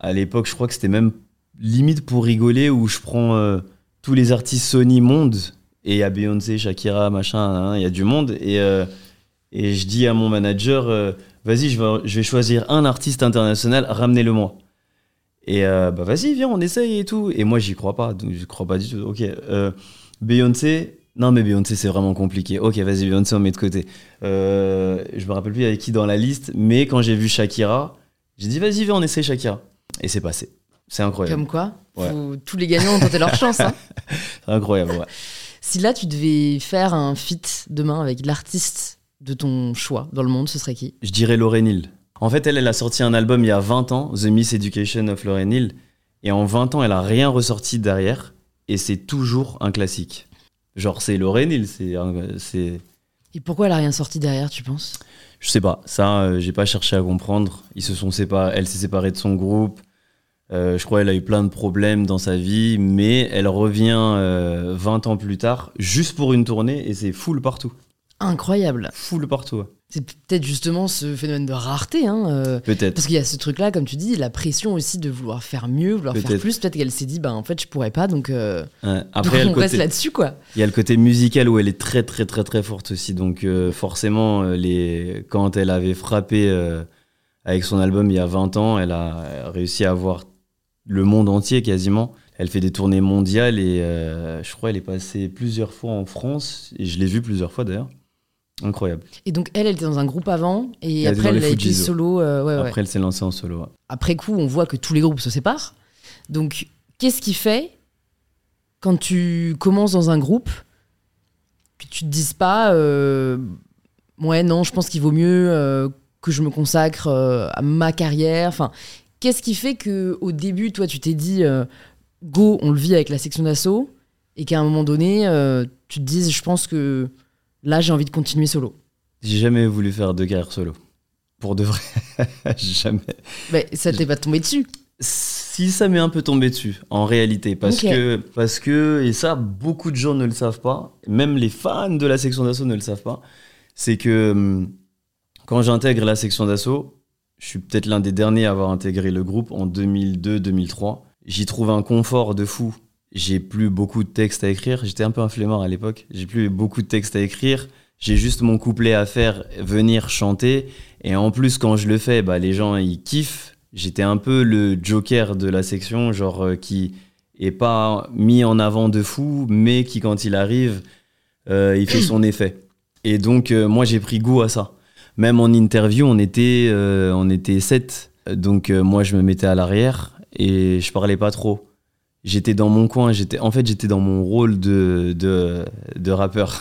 à l'époque, je crois que c'était même limite pour rigoler où je prends euh, tous les artistes Sony monde et il y a Beyoncé, Shakira, machin, hein, il y a du monde et et je dis à mon manager, vas-y, je vais, je vais choisir un artiste international, ramenez-le moi. Et euh, bah vas-y, viens, on essaye et tout. Et moi, j'y crois pas. Donc, je crois pas du tout. Ok. Euh, Beyoncé. Non, mais Beyoncé, c'est vraiment compliqué. Ok, vas-y, Beyoncé, on met de côté. Euh, je me rappelle plus avec qui dans la liste. Mais quand j'ai vu Shakira, j'ai dit, vas-y, viens, on essaye Shakira. Et c'est passé. C'est incroyable. Comme quoi, Ouais. faut- tous les gagnants ont tenté leur chance. hein. C'est (laughs) incroyable, ouais. Si là, tu devais faire un feat demain avec l'artiste de ton choix dans le monde, ce serait qui? Je dirais Lauryn Hill. En fait, elle, elle a sorti un album il y a 20 ans, The Miss Education of Lauryn Hill. Et en 20 ans, elle a rien ressorti derrière. Et c'est toujours un classique. Genre, c'est Lauryn Hill, c'est. Et pourquoi elle a rien sorti derrière, tu penses? Je sais pas, ça, euh, j'ai pas cherché à comprendre. Ils se sont séparés, elle s'est séparée de son groupe. Euh, je crois qu'elle a eu plein de problèmes dans sa vie, mais elle revient euh, 20 ans plus tard, juste pour une tournée, et c'est full partout. Incroyable. Full partout. C'est peut-être justement ce phénomène de rareté. Hein, euh, peut-être. Parce qu'il y a ce truc-là, comme tu dis, la pression aussi de vouloir faire mieux, vouloir faire plus. Peut-être qu'elle s'est dit, bah en fait, je pourrais pas, donc, euh, Ouais. Après, on reste là-dessus, quoi. Il y a le côté musical où elle est très très très très forte aussi. Donc euh, forcément, euh, les... quand elle avait frappé avec son album il y a 20 ans, elle a réussi à avoir le monde entier quasiment. Elle fait des tournées mondiales et je crois qu'elle est passée plusieurs fois en France et je l'ai vue plusieurs fois d'ailleurs. Incroyable. Et donc, elle, elle était dans un groupe avant, et après, elle a été solo. euh, ouais, ouais. Après, elle s'est lancée en solo. ouais. Après coup, on voit que tous les groupes se séparent. Donc, qu'est-ce qui fait quand tu commences dans un groupe que tu te dises pas, euh, ouais, non, je pense qu'il vaut mieux euh, que je me consacre euh, à ma carrière. Enfin, qu'est-ce qui fait que au début, toi, tu t'es dit, go, on le vit avec la section d'assaut, et qu'à un moment donné, tu te dises, je pense que là, j'ai envie de continuer solo. J'ai jamais voulu faire de carrière solo. Pour de vrai. (laughs) jamais. Mais ça t'est pas tombé dessus. Si ça m'est un peu tombé dessus, en réalité, parce que parce que et ça beaucoup de gens ne le savent pas, même les fans de la section d'assaut ne le savent pas, c'est que hum, quand j'intègre la section d'assaut, je suis peut-être l'un des derniers à avoir intégré le groupe en 2002-2003. J'y trouve un confort de fou. J'ai plus beaucoup de textes à écrire. J'étais un peu un flemmard à l'époque. J'ai plus beaucoup de textes à écrire. J'ai juste mon couplet à faire, venir chanter. Et en plus, quand je le fais, bah, les gens ils kiffent. J'étais un peu le joker de la section, genre euh, qui est pas mis en avant de fou, mais qui quand il arrive, euh, il fait son (clears throat) effet. Et donc euh, moi j'ai pris goût à ça. Même en interview, on était, on était sept. Donc moi je me mettais à l'arrière et je parlais pas trop. J'étais dans mon coin, j'étais, en fait j'étais dans mon rôle de, de, de rappeur.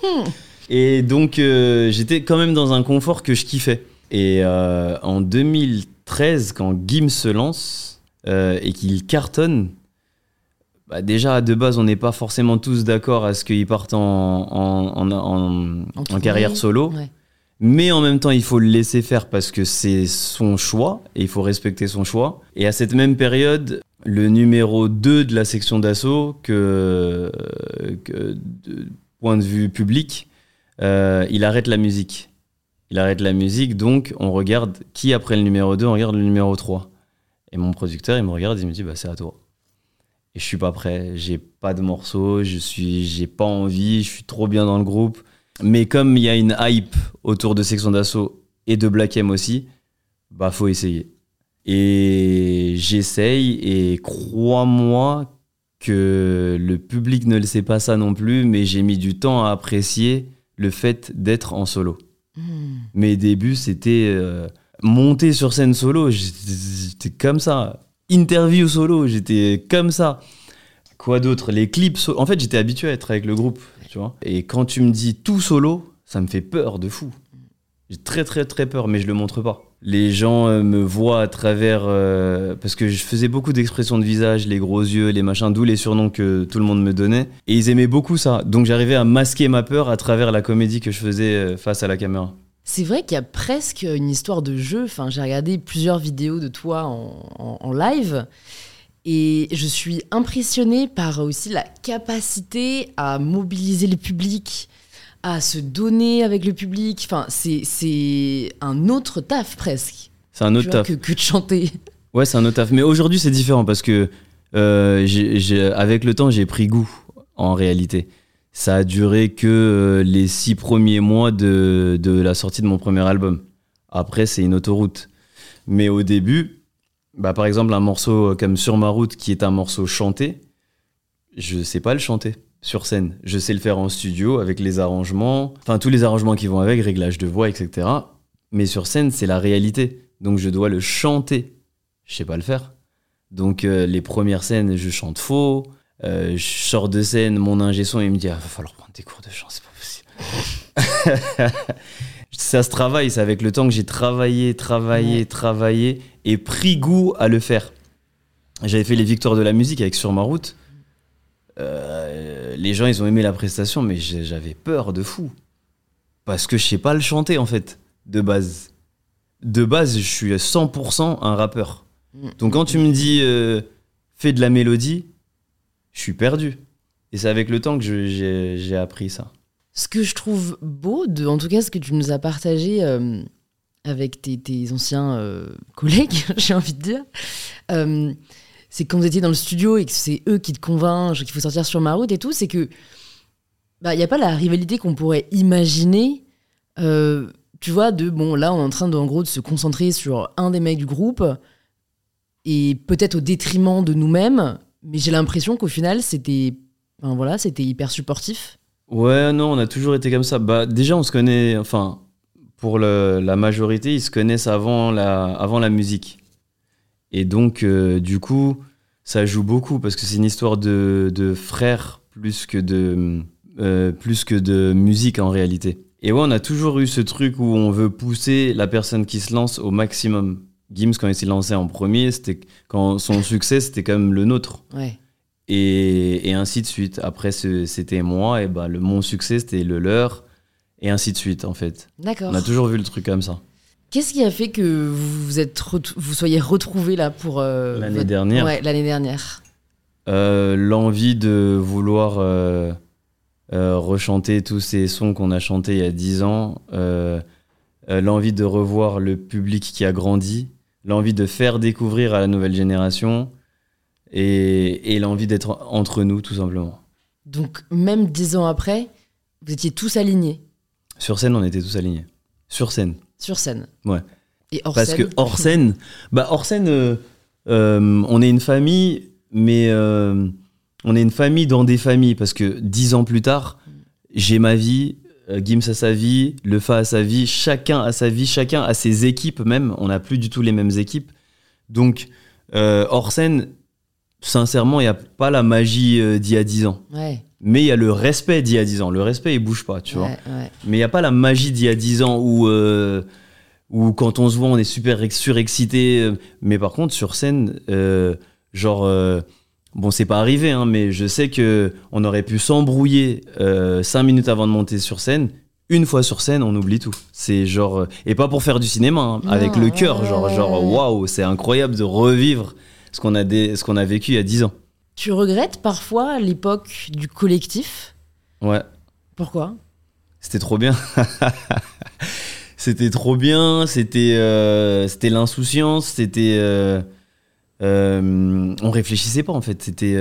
(laughs) et donc euh, j'étais quand même dans un confort que je kiffais. Et euh, en 2013, quand Gim se lance euh, et qu'il cartonne, bah déjà de base on n'est pas forcément tous d'accord à ce qu'il parte en, en, carrière solo. ouais. Mais en même temps, il faut le laisser faire parce que c'est son choix et il faut respecter son choix. Et à cette même période, le numéro 2 de la section d'assaut, que, point de vue public, euh, il arrête la musique. Il arrête la musique, donc on regarde qui après le numéro 2, on regarde le numéro 3. Et mon producteur, il me regarde, il me dit, bah, c'est à toi. Et je suis pas prêt, j'ai pas de morceaux, je suis, j'ai pas envie, je suis trop bien dans le groupe. Mais comme il y a une hype autour de Section d'Assaut et de Black M aussi, bah faut essayer. Et j'essaye et crois-moi que le public ne le sait pas ça non plus, mais j'ai mis du temps à apprécier le fait d'être en solo. Hmm. Mes débuts, c'était euh, monter sur scène solo, j'étais comme ça. Interview solo, j'étais comme ça. Quoi d'autre? Les clips. En fait, j'étais habitué à être avec le groupe, tu vois. Et quand tu me dis tout solo, ça me fait peur de fou. J'ai très très très peur, mais je le montre pas. Les gens euh, me voient à travers euh, parce que je faisais beaucoup d'expressions de visage, les gros yeux, les machins, d'où les surnoms que tout le monde me donnait. Et ils aimaient beaucoup ça. Donc j'arrivais à masquer ma peur à travers la comédie que je faisais euh, face à la caméra. C'est vrai qu'il y a presque une histoire de jeu. Enfin, j'ai regardé plusieurs vidéos de toi en, en- en live et je suis impressionnée par aussi la capacité à mobiliser le public, à se donner avec le public. Enfin, c'est- un autre taf presque C'est un tu autre vois, taf. que, que de chanter. Ouais, c'est un autre taf. Mais aujourd'hui, c'est différent parce que euh, avec le temps, j'ai pris goût en réalité. Ça a duré que euh, les six premiers mois de, de la sortie de mon premier album. Après, c'est une autoroute. Mais au début, Bah, par exemple, un morceau comme Sur ma route, qui est un morceau chanté, je sais pas le chanter sur scène. Je sais le faire en studio avec les arrangements, enfin tous les arrangements qui vont avec, réglage de voix, etc. Mais sur scène, c'est la réalité. Donc je dois le chanter. Je sais pas le faire. Donc euh, les premières scènes, je chante faux. Euh, je sors de scène, mon ingé son, il me dit ah, va falloir prendre des cours de chant, c'est pas possible. (laughs) ça se travaille, c'est avec le temps que j'ai travaillé, travaillé, travaillé et pris goût à le faire. J'avais fait les victoires de la musique avec Sur ma route. Euh, les gens, ils ont aimé la prestation, mais j'avais peur de fou. Parce que je sais pas le chanter, en fait, de base. De base, je suis 100% un rappeur. Donc quand tu me dis euh, fais de la mélodie, je suis perdu. Et c'est avec le temps que j'ai appris ça. Ce que je trouve beau, de, en tout cas ce que tu nous as partagé euh, avec tes, anciens (laughs) collègues, (laughs) j'ai envie de dire, c'est quand vous étiez dans le studio et que c'est eux qui te convainquent qu'il faut sortir sur ma route et tout, c'est que bah, il n'y a pas la rivalité qu'on pourrait imaginer. Euh, tu vois, de bon, là, on est en train de, en gros, de se concentrer sur un des mecs du groupe et peut-être au détriment de nous-mêmes, mais j'ai l'impression qu'au final, c'était voilà, c'était hyper supportif. Ouais, non, on a toujours été comme ça. Bah, déjà, on se connaît, enfin, pour la majorité, ils se connaissent avant la, avant la musique. Et donc, euh, du coup, ça joue beaucoup parce que c'est une histoire de, de frères plus que de, euh, plus que de musique en réalité. Et ouais, on a toujours eu ce truc où on veut pousser la personne qui se lance au maximum. Gims, quand il s'est lancé en premier, c'était quand son succès, c'était quand même le nôtre. Ouais. Et, et, ainsi de suite. Après, c'était moi, et bah, le, mon succès, c'était le leur, et ainsi de suite, en fait. D'accord. On a toujours vu le truc comme ça. Qu'est-ce qui a fait que vous, êtes vous soyez retrouvé là pour euh, l'année dernière Ouais, l'année dernière. Euh, l'envie de vouloir euh, rechanter tous ces sons qu'on a chantés il y a 10 ans, l'envie de revoir le public qui a grandi, l'envie de faire découvrir à la nouvelle génération et, et l'envie d'être entre nous tout simplement. Donc même 10 ans après, vous étiez tous alignés Sur scène, on était tous alignés. Sur scène. Sur scène. Ouais. Et hors Parce que hors scène, bah hors scène, euh, euh, on est une famille, mais euh, on est une famille dans des familles. Parce que dix ans plus tard, j'ai ma vie, Gims a sa vie, Le Fa a sa vie, chacun a sa vie, chacun a ses équipes même. On n'a plus du tout les mêmes équipes. Donc, hors scène, sincèrement, il n'y a pas la magie d'il y a dix ans. Ouais mais il y a le respect d'il y a 10 ans. Le respect, il bouge pas, tu vois. Mais il n'y a pas la magie d'il y a 10 ans où, euh, où quand on se voit, on est super surexcité. Mais par contre, sur scène, euh, genre, euh, bon, c'est pas arrivé, hein, mais je sais que on aurait pu s'embrouiller 5 minutes avant de monter sur scène. Une fois sur scène, on oublie tout. C'est genre, et pas pour faire du cinéma, hein, avec le cœur, genre, genre, waouh, c'est incroyable de revivre ce qu'on a, ce qu'on a vécu il y a 10 ans. Tu regrettes parfois l'époque du collectif? Ouais. Pourquoi? C'était trop bien. (laughs) c'était trop bien, c'était euh, c'était l'insouciance, c'était euh, euh, on réfléchissait pas en fait, c'était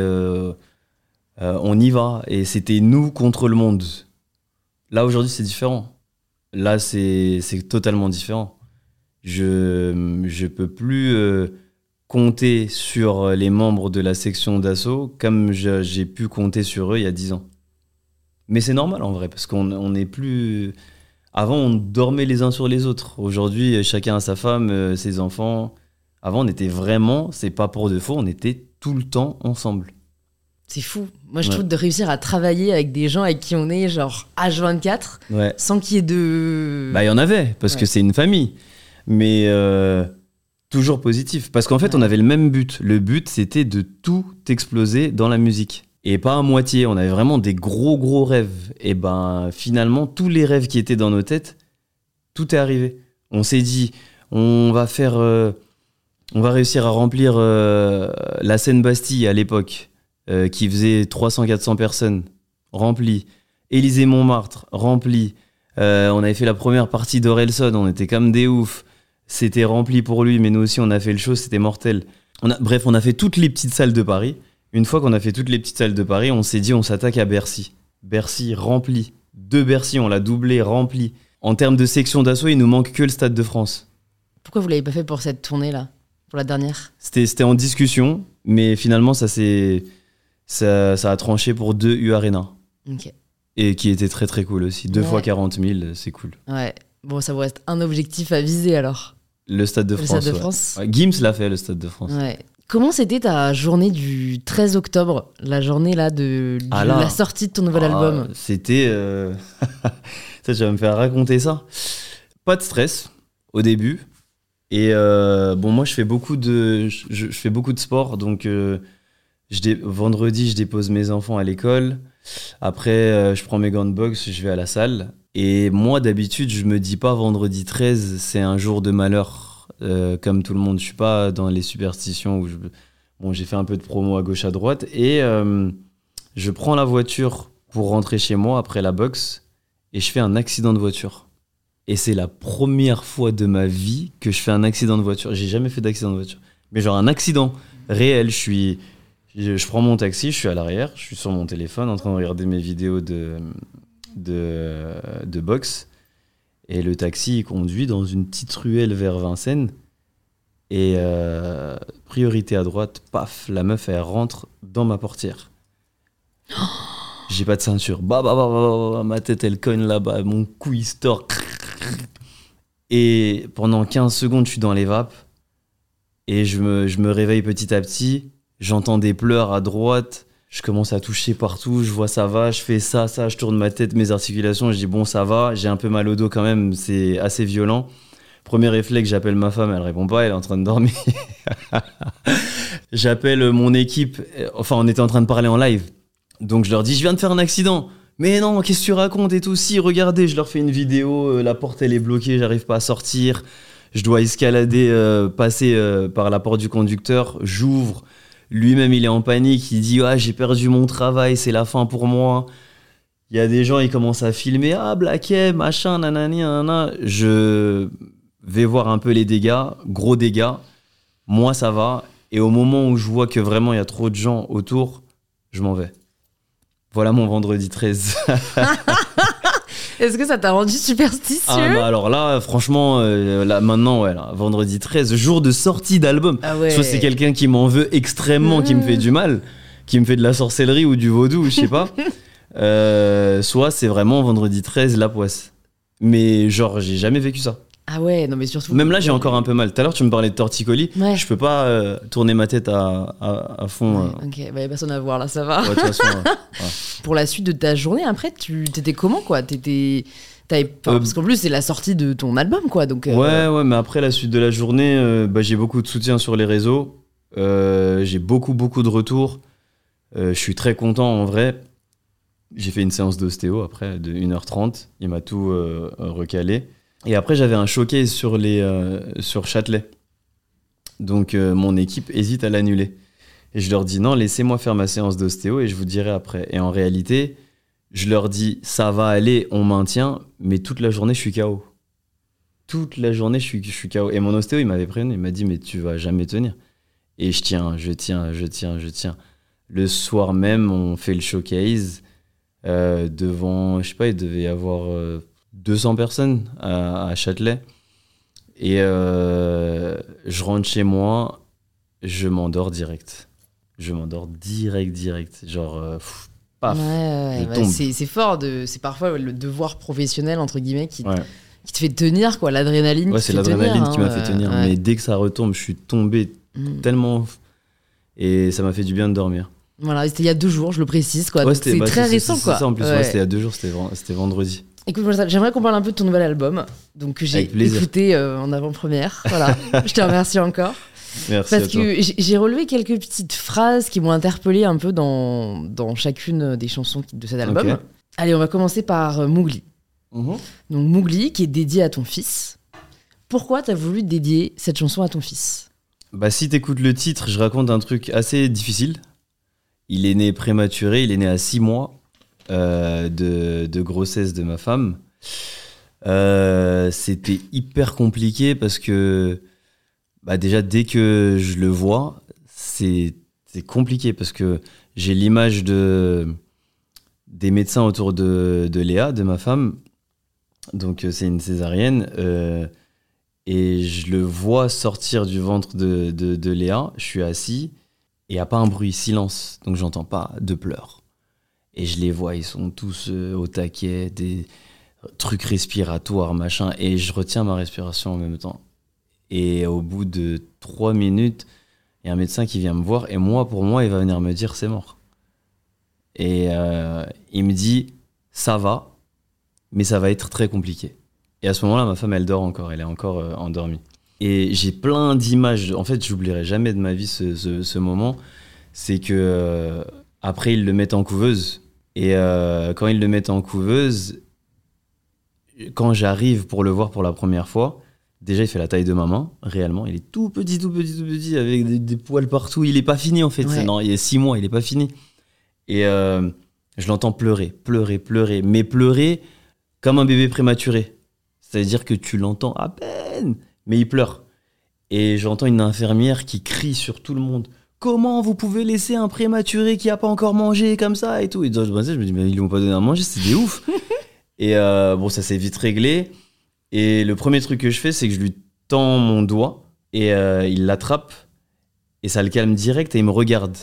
on y va et c'était nous contre le monde. Là aujourd'hui c'est différent. Là c'est totalement différent. Je je peux plus compter sur euh, les membres de la section d'assaut comme j'ai pu compter sur eux il y a 10 ans. Mais c'est normal en vrai, parce qu'on n'est plus... Avant, on dormait les uns sur les autres. Aujourd'hui, chacun a sa femme, euh, ses enfants. Avant, on était vraiment, c'est pas pour de faux, on était tout le temps ensemble. C'est fou. Moi, je trouve de réussir à travailler avec des gens avec qui on est genre H24, sans qu'il y ait de. Bah, il y en avait, parce que c'est une famille. Mais euh, Toujours positif. Parce qu'en fait, on avait le même but. Le but, c'était de tout exploser dans la musique. Et pas à moitié. On avait vraiment des gros, gros rêves. Et ben, finalement, tous les rêves qui étaient dans nos têtes, tout est arrivé. On s'est dit, on va faire. Euh, on va réussir à remplir euh, la Seine-Bastille à l'époque, euh, qui faisait 300-400 personnes. Rempli. Élysée-Montmartre, rempli. on avait fait la première partie d'Orelson, on était comme des oufs. C'était rempli pour lui, mais nous aussi, on a fait le show, c'était mortel. On a, bref, on a fait toutes les petites salles de Paris. Une fois qu'on a fait toutes les petites salles de Paris, on s'est dit, on s'attaque à Bercy. Bercy rempli. Deux Bercy, on l'a doublé, rempli. En termes de section d'assaut, il nous manque que le Stade de France. Pourquoi vous l'avez pas fait pour cette tournée-là pour la dernière? C'était c'était en discussion, mais finalement, ça, s'est- ça, ça a tranché pour deux U Arena. Ok. Et qui était très très cool aussi. Deux Ouais. fois 40 000, c'est cool. Ouais. Bon, ça vous reste un objectif à viser alors. Le Stade de Le France. Stade de. France. Ouais, Gims l'a fait, le Stade de France. Ouais. Comment c'était ta journée du 13 octobre, la journée là de, de Ah là. la sortie de ton nouvel Ah, album? C'était. euh, (laughs) ça, tu vas me faire raconter ça. Pas de stress au début. Et euh, bon, moi, je fais beaucoup de, je, je fais beaucoup de sport. Donc, euh, je dé- vendredi, je dépose mes enfants à l'école. Après, euh, je prends mes gants de boxe, je vais à la salle. Et moi, d'habitude, je me dis pas vendredi 13, c'est un jour de malheur, euh, comme tout le monde. Je suis pas dans les superstitions où je. Bon, j'ai fait un peu de promo à gauche, à droite. Et euh, je prends la voiture pour rentrer chez moi après la boxe et je fais un accident de voiture. Et c'est la première fois de ma vie que je fais un accident de voiture. J'ai jamais fait d'accident de voiture. Mais genre un accident réel. Je suis, je, prends mon taxi, je suis à l'arrière, je suis sur mon téléphone en train de regarder mes vidéos de, de, boxe. Et le taxi conduit dans une petite ruelle vers Vincennes. Et euh, priorité à droite, paf, la meuf elle rentre dans ma portière. (gasps) J'ai pas de ceinture. Bah, bah, bah, bah, bah, ma tête elle cogne là-bas, mon cou il se tord. Et pendant 15 secondes, je suis dans les vapes. Et je me, je me réveille petit à petit. J'entends des pleurs à droite. Je commence à toucher partout. Je vois ça va. Je fais ça, ça. Je tourne ma tête, mes articulations. Je dis bon, ça va. J'ai un peu mal au dos quand même. C'est assez violent. Premier réflexe, j'appelle ma femme. Elle répond pas. Elle est en train de dormir. (laughs) J'appelle mon équipe. Enfin, on était en train de parler en live. Donc je leur dis, je viens de faire un accident. Mais non, qu'est-ce que tu racontes et tout? Si, regardez, je leur fais une vidéo, euh, la porte elle est bloquée, j'arrive pas à sortir. Je dois escalader, euh, passer euh, par la porte du conducteur. J'ouvre. Lui-même, il est en panique. Il dit, ah, j'ai perdu mon travail, c'est la fin pour moi. Il y a des gens, ils commencent à filmer. Ah, Black machin, nanani, nanana. Je vais voir un peu les dégâts, gros dégâts. Moi, ça va. Et au moment où je vois que vraiment il y a trop de gens autour, je m'en vais. Voilà mon vendredi 13. (laughs) Est-ce que ça t'a rendu superstitieux ah, bah alors là, franchement, euh, là, maintenant, ouais, là, vendredi 13, jour de sortie d'album. Ah ouais. Soit c'est quelqu'un qui m'en veut extrêmement, qui me fait du mal, qui me fait de la sorcellerie ou du vaudou, je sais pas. (laughs) Euh, soit c'est vraiment vendredi 13, la poisse. Mais genre, j'ai jamais vécu ça. Ah ouais, non mais surtout. Même là, j'ai encore un peu mal. Tout à l'heure, tu me parlais de torticolis. Ouais. Je peux pas euh, tourner ma tête à, à, à fond. Ouais, ok, bah y a personne à voir là, ça va. euh. Ouais, de toute façon, (laughs) euh, Pour la suite de ta journée, après, tu t'étais comment quoi? T'étais. Euh, parce qu'en plus, c'est la sortie de ton album quoi, donc. euh, Ouais, ouais, mais après la suite de la journée, euh, bah, j'ai beaucoup de soutien sur les réseaux. Euh, j'ai beaucoup, beaucoup de retours. Euh, je suis très content en vrai. J'ai fait une séance d'ostéo après de 1h30. Il m'a tout euh, recalé. Et après, j'avais un showcase sur, les, euh, sur Châtelet. Donc, euh, mon équipe hésite à l'annuler. Et je leur dis non, laissez-moi faire ma séance d'ostéo et je vous dirai après. Et en réalité, je leur dis ça va aller, on maintient, mais toute la journée, je suis KO toute la journée, je suis, je suis KO. Et mon ostéo, il m'avait prévenu. Il m'a dit, mais tu vas jamais tenir. Et je tiens, je tiens, je tiens, je tiens. Le soir même, on fait le showcase euh, devant, je sais pas, il devait y avoir 200 personnes à, à Châtelet. Et euh, je rentre chez moi, je m'endors direct. Je m'endors direct, direct. Genre, euh, pff, paf. Ouais, ouais, bah, c'est c'est fort, de, c'est parfois le devoir professionnel, entre guillemets, qui, qui te fait tenir, quoi, l'adrénaline. Ouais, c'est l'adrénaline tenir, qui m'a hein, fait tenir. Mais dès que ça retombe, je suis tombé Mm. tellement. Et ça m'a fait du bien de dormir. Voilà, c'était il y a deux jours, je le précise, quoi. C'est bah, très c'est- récent, c'est quoi. ça en plus, c'était il y a deux jours, c'était vendredi. Écoute, j'aimerais qu'on parle un peu de ton nouvel album, donc que j'ai écouté euh, en avant-première. Voilà, (laughs) je te remercie encore. Merci Parce que j'ai relevé quelques petites phrases qui m'ont interpellé un peu dans, dans chacune des chansons de cet album. Allez, on va commencer par euh, Mougli. Mhm. Donc Mougli, qui est dédié à ton fils. Pourquoi t'as voulu dédier cette chanson à ton fils? Bah, si t'écoutes le titre, je raconte un truc assez difficile. Il est né prématuré, il est né à six mois de, de grossesse de ma femme. Euh, C'était hyper compliqué parce que, bah, déjà, dès que je le vois, c'est compliqué parce que j'ai l'image de des médecins autour de, Léa, de ma femme. Donc, euh, c'est une césarienne. euh, Et je le vois sortir du ventre de, de, de Léa. Je suis assis et il n'y a pas un bruit, silence. Donc j'entends pas de pleurs. Et je les vois, ils sont tous euh, au taquet, des trucs respiratoires, machin. Et je retiens ma respiration en même temps. Et au bout de trois minutes, il y a un médecin qui vient me voir. Et moi, pour moi, il va venir me dire c'est mort. Et euh, il me dit ça va, mais ça va être très compliqué. Et à ce moment-là, ma femme, elle dort encore, elle est encore euh, endormie. Et j'ai plein d'images. En fait, j'oublierai jamais de ma vie ce, ce, moment. C'est que après, ils le mettent en couveuse. Et euh, quand ils le mettent en couveuse, quand j'arrive pour le voir pour la première fois, déjà, il fait la taille de ma main, réellement. Il est tout petit, tout petit, tout petit, avec des, des poils partout. Il est pas fini, en fait. Ouais. Non, il y a six mois, il est pas fini. Et euh, je l'entends pleurer, pleurer, pleurer. Mais pleurer comme un bébé prématuré. C'est-à-dire que tu l'entends à peine, mais il pleure. Et j'entends une infirmière qui crie sur tout le monde. Comment vous pouvez laisser un prématuré qui a pas encore mangé comme ça et tout Et je me dis, mais ils lui ont pas donné à manger, c'est des ouf. (laughs) et euh, bon, ça s'est vite réglé. Et le premier truc que je fais, c'est que je lui tends mon doigt et euh, il l'attrape et ça le calme direct et il me regarde.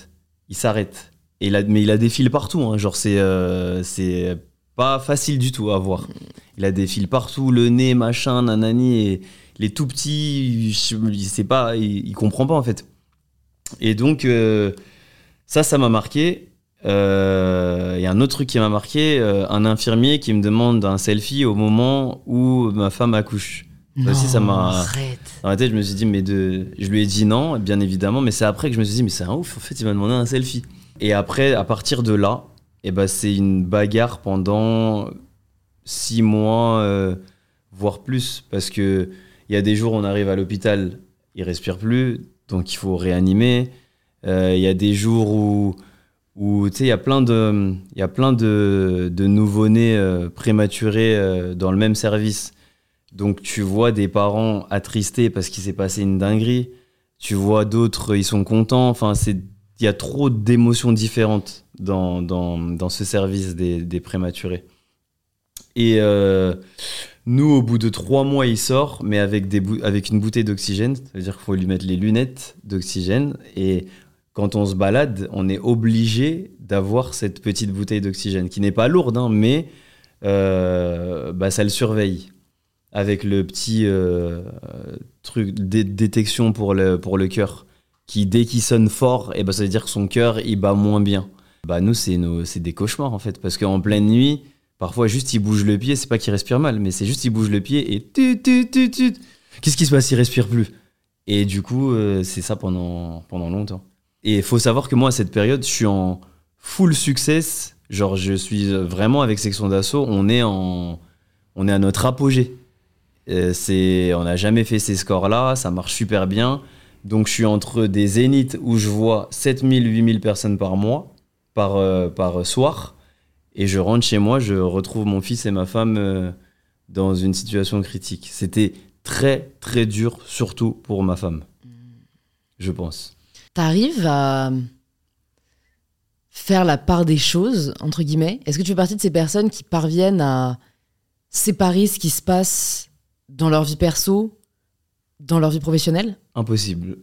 Il s'arrête. Et il a, mais il a des fils partout. hein. Genre, c'est euh, c'est pas facile du tout à voir. Il a des fils partout, le nez, machin, nanani. Et les tout petits, je- il sait pas, il, il comprend pas en fait. Et donc, euh, ça, ça m'a marqué. Euh, Il y a un autre truc qui m'a marqué euh, un infirmier qui me demande un selfie au moment où ma femme accouche. Aussi, ça m'a- Arrête. Je me suis dit, mais de... je lui ai dit non, bien évidemment, mais c'est après que je me suis dit, mais c'est un ouf, en fait, il m'a demandé un selfie. Et après, à partir de là, eh ben, c'est une bagarre pendant six mois, euh, voire plus, parce que il y a des jours, on arrive à l'hôpital, il respire plus, donc il faut réanimer. Euh, Il y a des jours où, tu sais, il y a plein de, y a plein de, de nouveau-nés euh, prématurés euh, dans le même service. Donc tu vois des parents attristés parce qu'il s'est passé une dinguerie. Tu vois d'autres, ils sont contents. Enfin, c'est il y a trop d'émotions différentes dans, dans, dans ce service des, des prématurés. Et nous, au bout de trois mois, il sort, mais avec, une bouteille d'oxygène. C'est-à-dire qu'il faut lui mettre les lunettes d'oxygène. Et quand on se balade, on est obligé d'avoir cette petite bouteille d'oxygène, qui n'est pas lourde, hein, mais euh, bah, ça le surveille. Avec le petit euh, truc de détection pour le, cœur, qui dès qu'il sonne fort, et bah, ça veut dire que son cœur il bat moins bien. Bah, nous, c'est des cauchemars en fait, parce qu'en pleine nuit, parfois juste il bouge le pied, c'est pas qu'il respire mal, mais c'est juste il bouge le pied et tut, tut, tut, tut. Qu'est-ce qui se passe? Il respire plus. Et du coup, euh, c'est ça pendant, pendant longtemps. Et il faut savoir que moi, à cette période, je suis en full success. Genre, je suis vraiment avec Section d'Assaut, on est, en, on est à notre apogée. Euh, on n'a jamais fait ces scores-là, ça marche super bien. Donc, je suis entre des zéniths où je vois 7000, 8000 personnes par mois, par, euh, par soir. Et je rentre chez moi, je retrouve mon fils et ma femme euh, dans une situation critique. C'était très, très dur, surtout pour ma femme. Je pense. T'arrives à faire la part des choses, entre guillemets Est-ce que tu fais partie de ces personnes qui parviennent à séparer ce qui se passe dans leur vie perso, dans leur vie professionnelle? Impossible.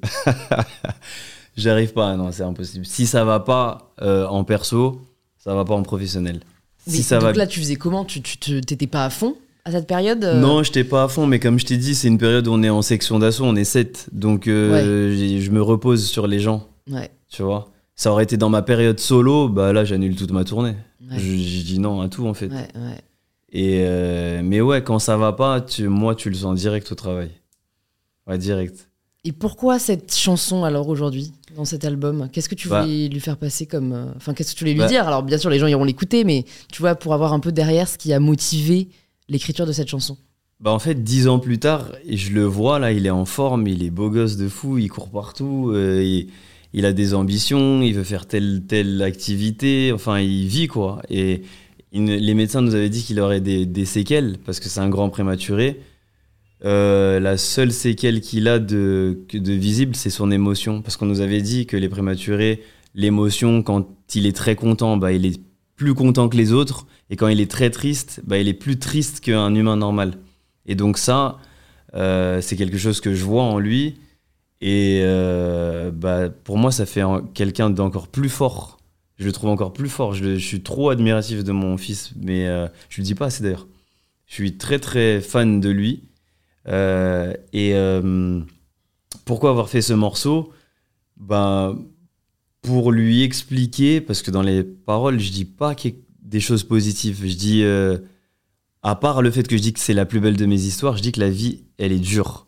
(laughs) J'arrive pas, non, c'est impossible. Si ça va pas euh, en perso, ça va pas en professionnel. Si Mais ça Donc va là, tu faisais comment? Tu t'étais pas à fond à cette période euh? Non, j'étais pas à fond, mais comme je t'ai dit, c'est une période où on est en section d'assaut, on est 7. Donc euh, je me repose sur les gens, Ouais. tu vois? Ça aurait été dans ma période solo, bah là j'annule toute ma tournée. Ouais. Je, je dis non à tout en fait. Et euh, mais ouais, quand ça va pas, tu, moi tu le sens direct au travail. Ouais, direct. Et pourquoi cette chanson alors aujourd'hui dans cet album? Qu'est-ce que tu Bah. voulais lui faire passer comme euh, enfin qu'est-ce que tu voulais lui Bah. dire? Alors bien sûr les gens iront l'écouter mais tu vois pour avoir un peu derrière ce qui a motivé l'écriture de cette chanson. Bah en fait, dix ans plus tard, je le vois là, il est en forme, il est beau gosse de fou, il court partout, euh, il, il a des ambitions, il veut faire telle telle activité, enfin il vit quoi. Et il les médecins nous avaient dit qu'il aurait des, des séquelles parce que c'est un grand prématuré. Euh, la seule séquelle qu'il a de, visible, c'est son émotion. Parce qu'on nous avait dit que les prématurés, l'émotion, quand il est très content, bah, il est plus content que les autres. Et quand il est très triste, bah, il est plus triste qu'un humain normal. Et donc ça, Euh, c'est quelque chose que je vois en lui. Et euh, bah, pour moi, ça fait un- quelqu'un d'encore plus fort. Je le trouve encore plus fort. Je, suis trop admiratif de mon fils, mais je le dis pas assez d'ailleurs. Je suis très très fan de lui. Euh, et euh, pourquoi avoir fait ce morceau? Ben, Pour lui expliquer, parce que dans les paroles, je dis pas des choses positives. Je dis, euh, à part le fait que je dis que c'est la plus belle de mes histoires, je dis que la vie, elle est dure.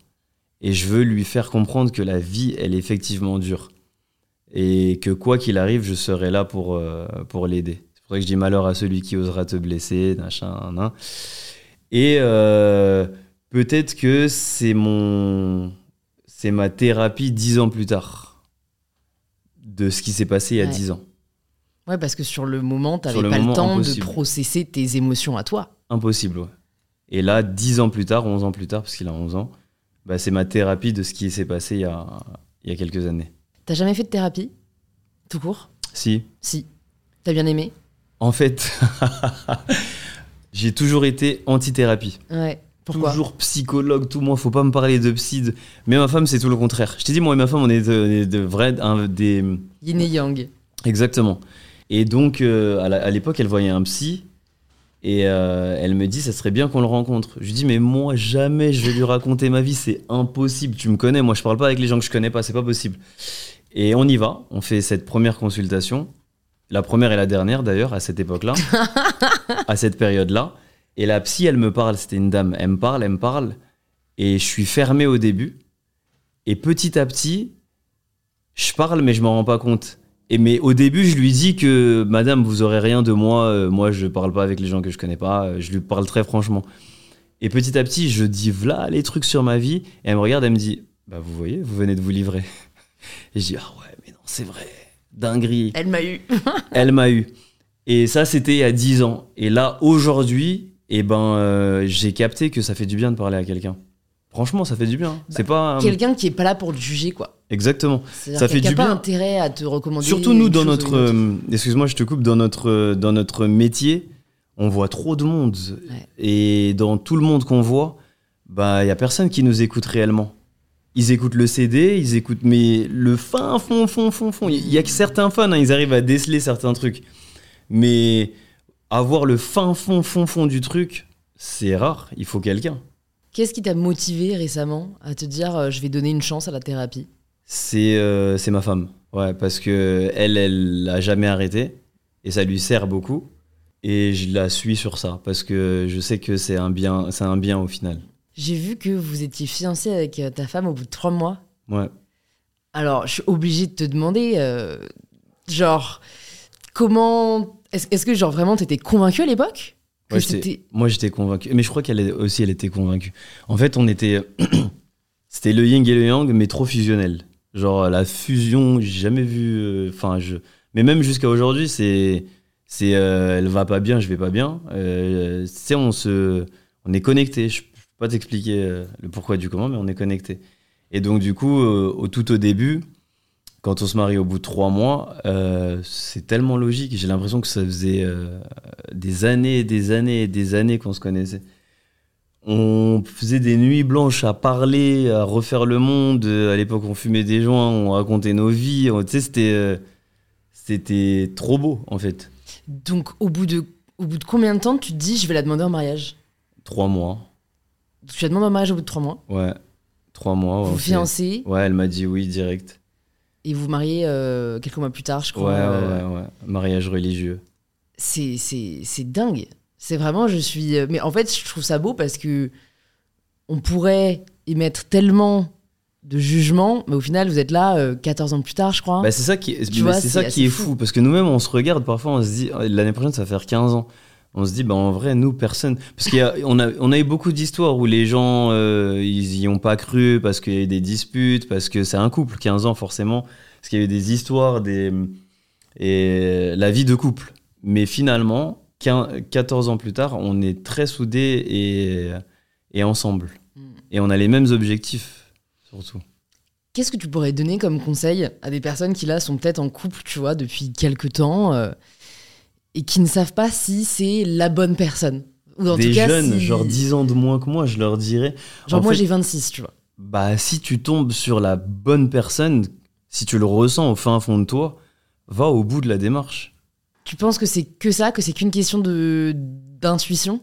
Et je veux lui faire comprendre que la vie, elle est effectivement dure. Et que quoi qu'il arrive, je serai là pour, pour l'aider. C'est pour ça que je dis malheur à celui qui osera te blesser, machin, nan. Et peut-être que c'est mon, c'est ma thérapie dix ans plus tard de ce qui s'est passé il y a Ouais. dix ans. Ouais, parce que sur le moment, t'avais Sur le pas moment, le temps impossible. de processer tes émotions à toi. Impossible, ouais. Et là, dix ans plus tard, 11 ans plus tard, parce qu'il a 11 ans, bah, c'est ma thérapie de ce qui s'est passé il y a, il y a quelques années. T'as jamais fait de thérapie? Tout court? Si, Si. T'as bien aimé? En fait, (laughs) j'ai toujours été anti-thérapie. Ouais. Pourquoi toujours psychologue, tout moi, faut pas me parler de psy. de- Mais ma femme, c'est tout le contraire. Je t'ai dit, moi et ma femme, on est de, de vrais. un- des... Yin et Yang. Exactement. Et donc, euh, à l'époque, elle voyait un psy. Et euh, elle me dit, ça serait bien qu'on le rencontre. Je lui dis, mais moi, jamais je vais lui raconter ma vie, c'est impossible. Tu me connais, moi, je parle pas avec les gens que je connais pas, c'est pas possible. Et on y va, on fait cette première consultation. La première et la dernière, d'ailleurs, à cette époque-là, (laughs) à cette période-là. Et la psy, elle me parle, c'était une dame, elle me parle, elle me parle. Et je suis fermé au début. Et petit à petit, je parle, mais je m'en rends pas compte. Et mais au début, je lui dis que Madame, vous aurez rien de moi. euh, moi, je parle pas avec les gens que je connais pas. euh, Je lui parle très franchement. Et petit à petit, je dis voilà les trucs sur ma vie. Et elle me regarde, elle me dit bah vous voyez, vous venez de vous livrer. (laughs) Et je dis ah ouais, mais non, c'est vrai, dinguerie. Elle m'a eu. Elle m'a eu. Et ça, c'était il y a 10 ans. Et là, aujourd'hui, eh ben, euh, j'ai capté que ça fait du bien de parler à quelqu'un. Franchement, ça fait du bien. c'est pas. Quelqu'un qui est pas là pour te juger, quoi. Exactement. Ça fait du a pas bien. intérêt à te recommander. Surtout nous, dans notre. euh, Excuse-moi, je te coupe. Dans notre, euh, dans notre métier, on voit trop de monde. Ouais. Et dans tout le monde qu'on voit, bah, il y a personne qui nous écoute réellement. Ils écoutent le CD, ils écoutent, mais le fin fond, fond, fond, fond. Il y a que certains fans, hein, ils arrivent à déceler certains trucs. Mais avoir le fin fond, fond, fond du truc, c'est rare. Il faut quelqu'un. Qu'est-ce qui t'a motivé récemment à te dire euh, je vais donner une chance à la thérapie? C'est euh, c'est ma femme. Ouais, parce que elle, elle a jamais arrêté et ça lui sert beaucoup. Et je la suis sur ça parce que je sais que c'est un bien, c'est un bien au final. J'ai vu que vous étiez fiancé avec euh, ta femme au bout de trois mois. Ouais. Alors, je suis obligée de te demander, euh, genre, comment. Est-ce que, genre, vraiment, t'étais convaincu à l'époque Ouais. Moi, j'étais convaincu. Mais je crois qu'elle aussi, elle était convaincue. En fait, on était. (clears throat) C'était le yin et le yang, mais trop fusionnel. Genre, la fusion, j'ai jamais vu. euh, Enfin, je. Mais même jusqu'à aujourd'hui, c'est. C'est. euh, elle va pas bien, je vais pas bien. Euh, tu sais, on se. On est connecté. Je peux pas t'expliquer euh, le pourquoi du comment, mais on est connecté. Et donc, du coup, au tout au début, quand on se marie au bout de trois mois, euh, c'est tellement logique. J'ai l'impression que ça faisait euh, des années et des années et des années qu'on se connaissait. On faisait des nuits blanches à parler, à refaire le monde. À l'époque, on fumait des joints, on racontait nos vies. Tu sais, c'était, euh, c'était trop beau, en fait. Donc, au bout, de, au bout de combien de temps tu te dis je vais la demander en mariage? Trois mois. Tu la demandes en mariage au bout de trois mois? Ouais. Trois mois. vous fait- fiancez? Ouais, elle m'a dit oui direct. Et vous vous mariez euh, quelques mois plus tard, je Ouais, crois. ouais, euh, ouais, ouais. Mariage religieux. c'est c'est c'est dingue. C'est vraiment, je suis. euh, Mais en fait, je trouve ça beau parce que on pourrait y mettre tellement de jugement, mais au final, vous êtes là euh, 14 ans plus tard, je crois. Bah, c'est ça qui, est- Tu mais vois, c'est ça c'est qui est assez fou. fou. parce que nous-mêmes on se regarde parfois on se dit euh, l'année prochaine ça va faire 15 ans on se dit bah en vrai nous personne. Parce qu'on a, on a, on a eu beaucoup d'histoires où les gens euh, ils y ont pas cru parce qu'il y a eu des disputes parce que c'est un couple 15 ans forcément. Parce qu'il y a eu des histoires des et la vie de couple. Mais finalement 15 14 ans plus tard on est très soudés et, et ensemble. Mm. et on a les mêmes objectifs surtout. Qu'est-ce que tu pourrais donner comme conseil à des personnes qui là sont peut-être en couple, tu vois, depuis quelques temps euh, et qui ne savent pas si c'est la bonne personne Ou en des tout cas, jeunes, si- genre 10 ans de moins que moi, je leur dirais Genre en moi j'ai 26, tu vois. bah si tu tombes sur la bonne personne, si tu le ressens au fin fond de toi, va au bout de la démarche. Tu penses que c'est que ça, que c'est qu'une question de d'intuition?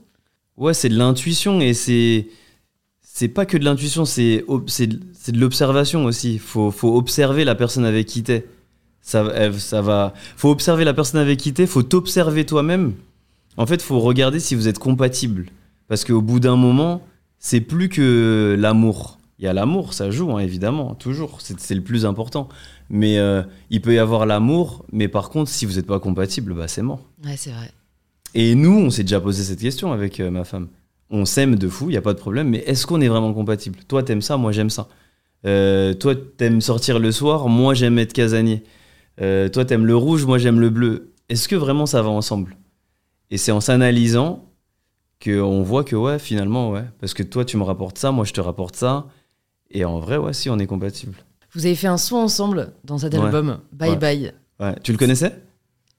Ouais, c'est de l'intuition et c'est c'est pas que de l'intuition, c'est c'est de l'observation aussi. Faut faut observer la personne avec qui t'es. Ça elle- ça va. Faut observer la personne avec qui t'es. Faut t'observer toi-même. En fait, faut regarder si vous êtes compatible. Parce qu'au bout d'un moment, c'est plus que l'amour. Il y a l'amour, ça joue hein, évidemment, toujours. C'est c'est le plus important. Mais euh, il peut y avoir l'amour, mais par contre, si vous n'êtes pas compatible, bah c'est mort. Ouais, c'est vrai. Et nous, on s'est déjà posé cette question avec euh, ma femme. On s'aime de fou, il n'y a pas de problème, mais est-ce qu'on est vraiment compatible? Toi, t'aimes ça, moi, j'aime ça. Euh, toi, t'aimes sortir le soir, moi, j'aime être casanier. Euh, toi, t'aimes le rouge, moi, j'aime le bleu. Est-ce que vraiment ça va ensemble? Et c'est en s'analysant qu'on voit que, ouais, finalement, ouais. Parce que toi, tu me rapportes ça, moi, je te rapporte ça. Et en vrai, ouais, si, on est compatible. Vous avez fait un son ensemble dans cet Ouais. album, Bye Ouais. Bye. Ouais. Tu le connaissais?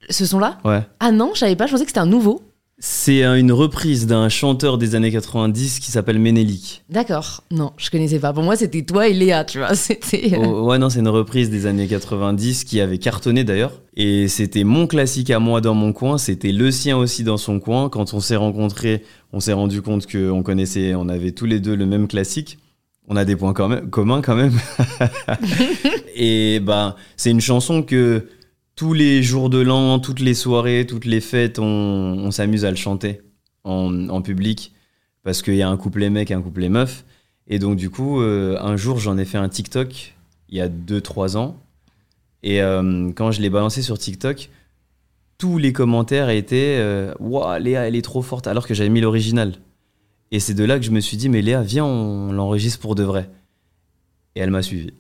Ce son-là? Ouais. Ah non, je savais pas, je pensais que c'était un nouveau. C'est euh, une reprise d'un chanteur des années 90 qui s'appelle Ménélique. D'accord. Non, je connaissais pas. Pour moi, c'était toi et Léa, tu vois. (laughs) C'était. Oh, ouais, non, c'est une reprise des années 90 qui avait cartonné d'ailleurs. Et c'était mon classique à moi dans mon coin, c'était le sien aussi dans son coin. Quand on s'est rencontrés, on s'est rendu compte qu'on connaissait, on avait tous les deux le même classique. On a des points quand même, communs quand même. (laughs) et bah, c'est une chanson que tous les jours de l'an, toutes les soirées, toutes les fêtes, on, s'amuse à le chanter en, public parce qu'il y a un couplet mec et un couplet meuf. Et donc, du coup, euh, un jour, j'en ai fait un TikTok il y a 2-3 ans. Et euh, quand je l'ai balancé sur TikTok, tous les commentaires étaient Waouh, Léa, elle est trop forte, alors que j'avais mis l'original. Et c'est de là que je me suis dit Mais Léa, viens, on l'enregistre pour de vrai. Et elle m'a suivi.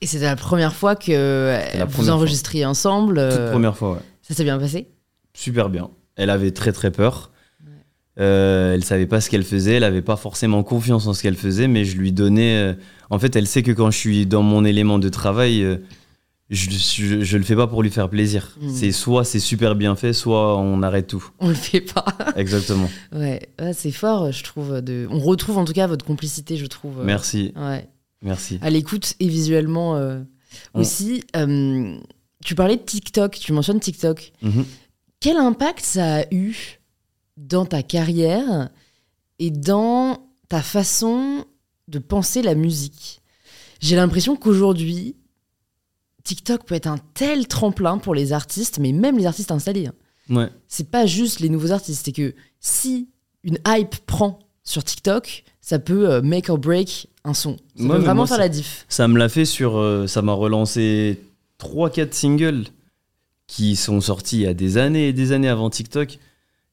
Et c'était la première fois que euh, vous enregistriez ensemble. Toute euh, première fois, ouais. Ça s'est bien passé? Super bien. Elle avait très très peur. Euh, elle savait pas ce qu'elle faisait, elle avait pas forcément confiance en ce qu'elle faisait, mais je lui donnais. euh, En fait, elle sait que quand je suis dans mon élément de travail, je, je, je le fais pas pour lui faire plaisir. Mm. C'est soit c'est super bien fait, soit on arrête tout. (laughs) On le fait pas. (laughs) Exactement. ouais, Ouais, c'est fort, je trouve. De... On retrouve en tout cas votre complicité, je trouve. Merci, Ouais. Merci. À l'écoute et visuellement euh, aussi. euh, tu parlais de TikTok, tu mentionnes TikTok. Mhm. Quel impact ça a eu dans ta carrière et dans ta façon de penser la musique? J'ai l'impression qu'aujourd'hui, TikTok peut être un tel tremplin pour les artistes, mais même les artistes installés. hein. Ouais. C'est pas juste les nouveaux artistes, c'est que si une hype prend sur TikTok, ça peut euh, make or break un son. Ça Ouais, peut mais vraiment moi, faire ça- la diff. Ça me l'a fait sur. euh, ça m'a relancé 3-4 singles qui sont sortis il y a des années et des années avant TikTok.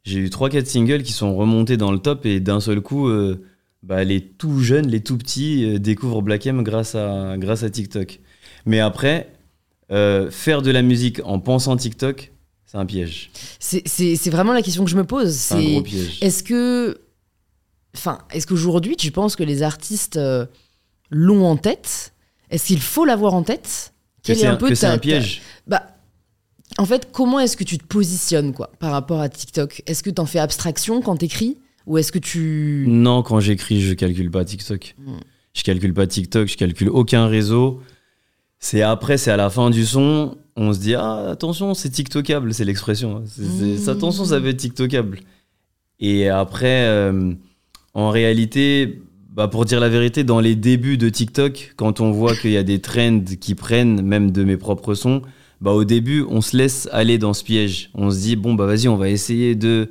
J'ai eu 3-4 singles qui sont remontés dans le top et d'un seul coup, euh, bah, les tout jeunes, les tout petits euh, découvrent Black M grâce à, grâce à TikTok. Mais après, faire de la musique en pensant TikTok, c'est un piège. C'est- vraiment la question que je me pose. C'est un gros piège. Est-ce que. Enfin, est-ce qu'aujourd'hui, tu penses que les artistes euh, l'ont en tête? Est-ce qu'il faut l'avoir en tête? Que Quel c'est est un, peu que c'est ta- un piège. Bah, en fait, comment est-ce que tu te positionnes quoi, par rapport à TikTok? Est-ce que tu en fais abstraction quand t'écris? Ou est-ce que tu. Non, quand j'écris, je calcule pas TikTok. Mm. Je calcule pas TikTok, je calcule aucun réseau. C'est après, c'est à la fin du son, on se dit ah attention, c'est TikTokable, c'est l'expression. C'est- c'est- Mm. Attention, ça va être TikTokable. Et après, euh, en réalité, bah, pour dire la vérité, dans les débuts de TikTok, quand on voit qu'il y a des trends qui prennent, même de mes propres sons, bah au début, on se laisse aller dans ce piège. On se dit bon bah vas-y, on va essayer de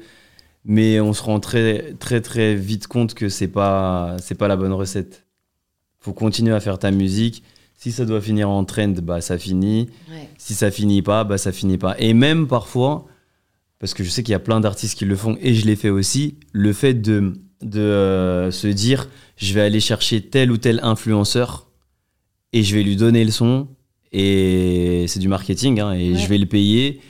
mais on se rend très très très vite compte que c'est pas c'est pas la bonne recette. Faut continuer à faire ta musique. Si ça doit finir en trend, bah ça finit. Ouais. Si ça finit pas, bah ça finit pas. Et même parfois, parce que je sais qu'il y a plein d'artistes qui le font et je l'ai fait aussi, le fait de de euh, se dire je vais aller chercher tel ou tel influenceur et je vais lui donner le son et c'est du marketing hein, et Ouais. je vais le payer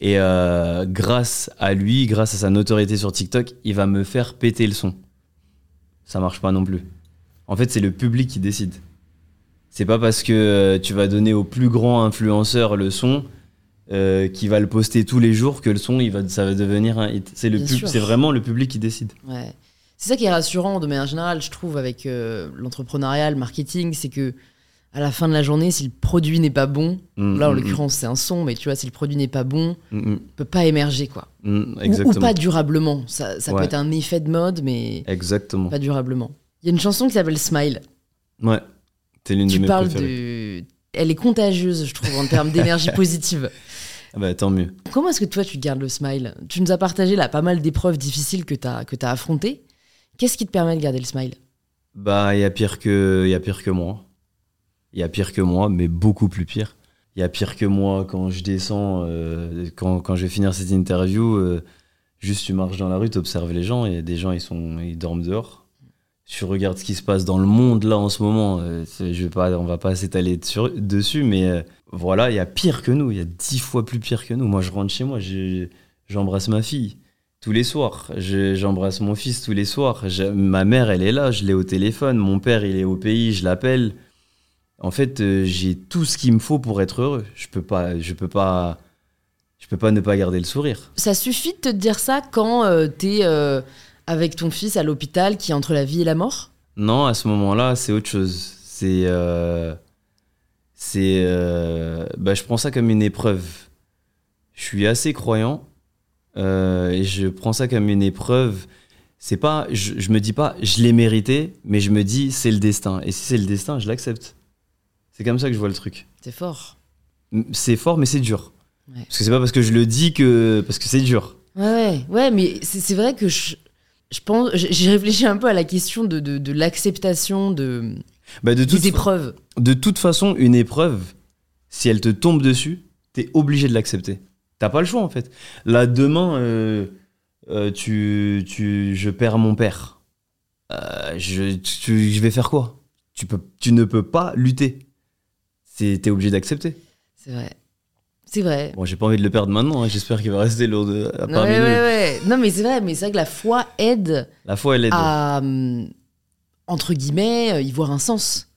et euh, grâce à lui, grâce à sa notoriété sur TikTok, il va me faire péter le son. Ça marche pas non plus. En fait, c'est le public qui décide. C'est pas parce que euh, tu vas donner au plus grand influenceur le son euh, qui va le poster tous les jours que le son, il va, ça va devenir un hit. C'est le pub- c'est vraiment le public qui décide. Ouais. C'est ça qui est rassurant de manière générale, je trouve, avec euh, l'entrepreneuriat, le marketing, c'est que à la fin de la journée, si le produit n'est pas bon, Mm, là en mm, l'occurrence c'est un son, mais tu vois, si le produit n'est pas bon, mm, mm, il peut pas émerger quoi. mm, Ou- exactement. Ou, pas durablement. Ça, ça peut être un effet de mode, mais Exactement. pas durablement. Il y a une chanson qui s'appelle Smile. Ouais. C'est l'une de Tu mes parles préférées. de. Elle est contagieuse, je trouve, en termes d'énergie (laughs) positive. Ah bah, tant mieux. Comment est-ce que toi tu gardes le smile? Tu nous as partagé là pas mal d'épreuves difficiles que tu as, que as affrontées. Qu'est-ce qui te permet de garder le smile? Bah, il y a pire que, il y a pire que moi. Il y a pire que moi, mais beaucoup plus pire. Il y a pire que moi quand je descends, euh, quand, quand je vais finir cette interview, euh, juste tu marches dans la rue, tu observes les gens, et des gens ils sont, ils dorment dehors. Tu regardes ce qui se passe dans le monde là en ce moment. euh, je vais pas, on va pas s'étaler dessus, mais euh, voilà, il y a pire que nous. Il y a dix fois plus pire que nous. Moi, je rentre chez moi, j'embrasse ma fille tous les soirs. Je- J'embrasse mon fils tous les soirs. Je- ma mère, elle est là, je l'ai au téléphone. Mon père, il est au pays, je l'appelle. En fait, euh, j'ai tout ce qu'il me faut pour être heureux. Je peux pas, je peux pas, je peux pas ne pas garder le sourire. Ça suffit de te dire ça quand tu es avec ton fils à l'hôpital qui est entre la vie et la mort? Non, à ce moment-là, c'est autre chose. C'est, euh, c'est, euh, bah, je prends ça comme une épreuve. Je suis assez croyant euh, et je prends ça comme une épreuve. C'est pas, je, je me dis pas, je l'ai mérité, mais je me dis, c'est le destin. Et si c'est le destin, je l'accepte. C'est comme ça que je vois le truc. C'est fort. C'est fort, mais c'est dur. Ouais. Parce que c'est pas parce que je le dis que parce que c'est dur. Ouais, ouais, ouais, mais c'est vrai que je, je pense, j'ai réfléchi un peu à la question de, de, de l'acceptation de, Bah, de toute des épreuves. De toute façon, une épreuve, si elle te tombe dessus, t'es obligé de l'accepter. T'as pas le choix en fait. Là, demain, euh, euh, tu, tu, je perds mon père. Euh, je, tu- je vais faire quoi? Tu, peux, tu ne peux pas lutter. T'es obligé d'accepter. C'est vrai. C'est vrai. Bon, j'ai pas envie de le perdre maintenant. hein. J'espère qu'il va rester lourd de, à parmi ouais, nous. ouais. Non, mais c'est vrai, mais c'est vrai que la foi aide La foi, elle aide. à, entre guillemets, y voir un sens.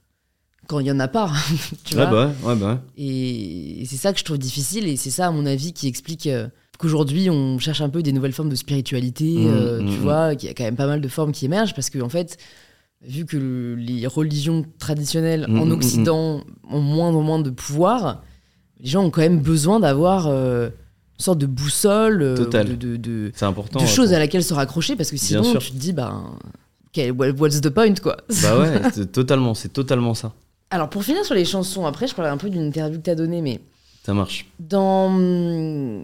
Quand il y en a pas, (laughs) tu ouais, vois. bah ouais, ouais, bah ouais. Et c'est ça que je trouve difficile, et c'est ça, à mon avis, qui explique euh, qu'aujourd'hui, on cherche un peu des nouvelles formes de spiritualité, Mmh, euh, mmh, tu mmh. vois, qu'il y a quand même pas mal de formes qui émergent, parce que, en fait, vu que le- les religions traditionnelles Mmh, en Occident ont moins en moins de pouvoir, les gens ont quand même besoin d'avoir euh, une sorte de boussole, euh, de, de, de- important. de choses pour- à laquelle se raccrocher, parce que sinon, tu te dis, ben, quel- what's the point, quoi Bah ouais, (laughs) totalement, c'est totalement ça. Alors, pour finir sur les chansons, après, je parlais un peu d'une interview que tu as donnée, mais Ça marche. dans,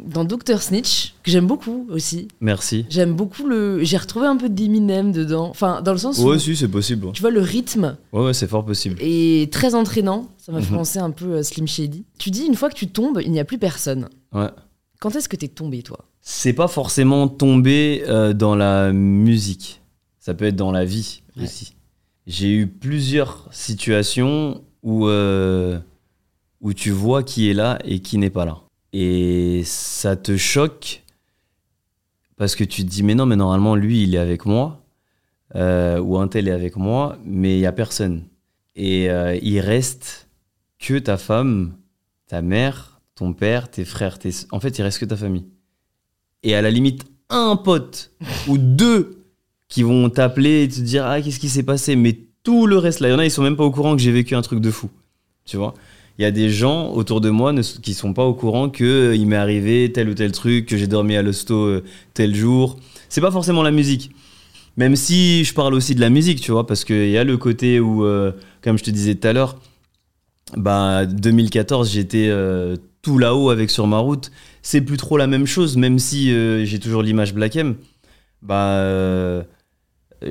dans Dr. Snitch, que j'aime beaucoup aussi. Merci. J'aime beaucoup le. J'ai retrouvé un peu d'Eminem dedans. Enfin, dans le sens où. Ouais, si, c'est possible. Tu vois, le rythme Ouais, ouais, c'est fort possible. est très entraînant. Ça m'a fait Mhm. penser un peu à Slim Shady. Tu dis, une fois que tu tombes, il n'y a plus personne. Ouais. Quand est-ce que t'es tombé, toi? C'est pas forcément tomber euh, dans la musique. Ça peut être dans la vie Ouais. aussi. J'ai eu plusieurs situations où, euh, où tu vois qui est là et qui n'est pas là. Et ça te choque parce que tu te dis, mais non, mais normalement, lui, il est avec moi. euh, ou un tel est avec moi, mais il y a personne. Et euh, il reste que ta femme, ta mère, ton père, tes frères, en fait, il reste que ta famille. Et à la limite, un pote ou deux qui vont t'appeler et te dire Ah, qu'est-ce qui s'est passé? Mais tout le reste, là, il y en a, ils sont même pas au courant que j'ai vécu un truc de fou. Tu vois? Il y a des gens autour de moi ne- qui sont pas au courant que euh, il m'est arrivé tel ou tel truc, que j'ai dormi à l'hosto euh, tel jour. C'est pas forcément la musique. Même si je parle aussi de la musique, tu vois, parce qu'il y a le côté où, euh, comme je te disais tout à l'heure, bah, 2014, j'étais tout là-haut avec Sur ma route. C'est plus trop la même chose, même si j'ai toujours l'image Black M. Bah,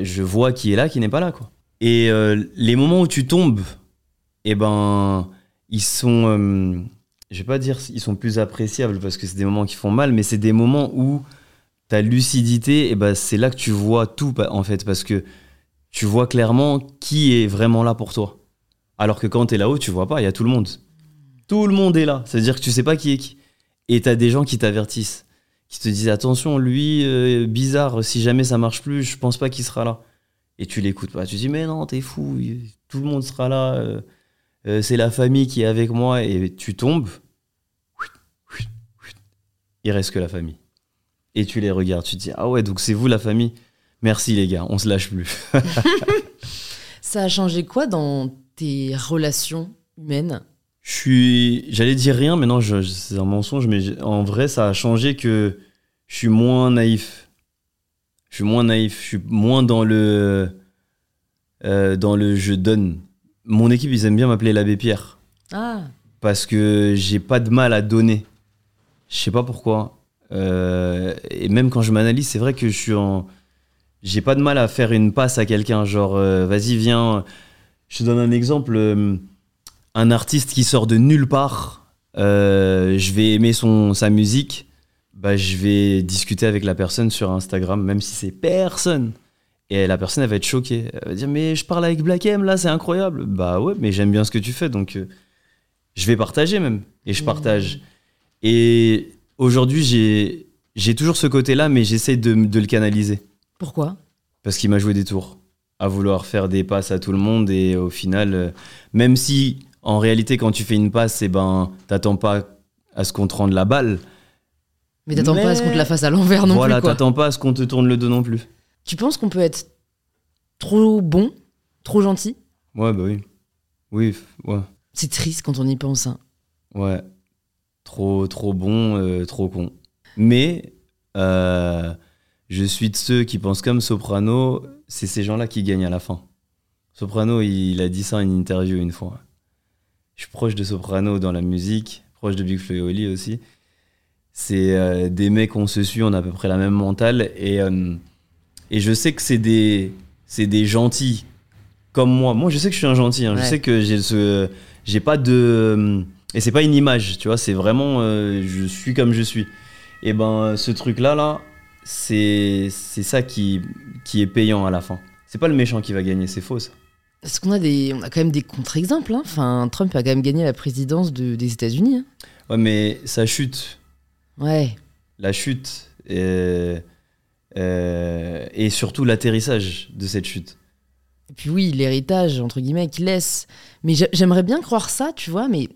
je vois qui est là, qui n'est pas là, quoi. Et euh, les moments où tu tombes, eh ben, ils sont, euh, je vais pas dire, ils sont plus appréciables parce que c'est des moments qui font mal, mais c'est des moments où ta lucidité, eh ben, c'est là que tu vois tout, en fait, parce que tu vois clairement qui est vraiment là pour toi. Alors que quand tu es là-haut, tu vois pas, il y a tout le monde. Tout le monde est là. C'est-à-dire que tu sais pas qui est qui. Et tu as des gens qui t'avertissent, qui te disent attention, lui, euh, bizarre, si jamais ça marche plus, je pense pas qu'il sera là. Et tu l'écoutes pas. Tu dis mais non, t'es fou, tout le monde sera là. euh, euh, c'est la famille qui est avec moi. Et tu tombes. il reste que la famille. Et tu les regardes, tu te dis ah ouais donc c'est vous la famille. Merci les gars, on se lâche plus. (laughs) Ça a changé quoi dans tes relations humaines? Je suis, j'allais dire rien, mais non, je- je- c'est un mensonge, mais en vrai, ça a changé que je suis moins naïf. Je suis moins naïf, je suis moins dans le, euh, dans le je donne. Mon équipe, ils aiment bien m'appeler l'abbé Pierre Ah, parce que j'ai pas de mal à donner. Je sais pas pourquoi. Euh, et même quand je m'analyse, c'est vrai que je suis en. J'ai pas de mal à faire une passe à quelqu'un, genre euh, vas-y, viens. Je te donne un exemple. Un artiste qui sort de nulle part, euh, je vais aimer son, sa musique, bah, je vais discuter avec la personne sur Instagram, même si c'est personne. Et la personne, elle va être choquée. Elle va dire Mais je parle avec Black M là, c'est incroyable. Bah ouais, mais j'aime bien ce que tu fais, donc euh, je vais partager même. Et je Mmh. partage. Et aujourd'hui, j'ai, j'ai toujours ce côté-là, mais j'essaie de, de le canaliser. pourquoi? Parce qu'il m'a joué des tours. À vouloir faire des passes à tout le monde. Et au final, euh, même si en réalité, quand tu fais une passe, eh ben, t'attends pas à ce qu'on te rende la balle. Mais t'attends pas à ce qu'on te la fasse à l'envers non voilà, plus, quoi. t'attends pas à ce qu'on te tourne le dos non plus. Tu penses qu'on peut être trop bon, trop gentil? Ouais, bah oui. Oui, ouais. C'est triste quand on y pense. hein. Ouais. Trop, trop bon, euh, trop con. Mais euh, je suis de ceux qui pensent comme Soprano, c'est ces gens-là qui gagnent à la fin. Soprano, il, a dit ça en une interview une fois. Je suis proche de Soprano dans la musique, proche de Big Flo et Oli aussi. C'est euh, des mecs, on se suit, on a à peu près la même mentale. Et, euh, et je sais que c'est des, c'est des gentils comme moi. Moi, je sais que je suis un gentil. hein. Ouais. Je sais que j'ai ce, j'ai pas de, et c'est pas une image, tu vois. C'est vraiment, euh, je suis comme je suis. Et ben, ce truc-là, là, c'est, c'est ça qui, qui est payant à la fin. C'est pas le méchant qui va gagner, c'est faux. Ça. Parce qu'on a, des, on a quand même des contre-exemples. hein. Enfin, Trump a quand même gagné la présidence de- des États-Unis. hein. Ouais, mais ça chute. Ouais. La chute et, euh, et surtout l'atterrissage de cette chute. Et puis oui, l'héritage, entre guillemets, qu'il laisse. Mais j'a- j'aimerais bien croire ça, tu vois, mais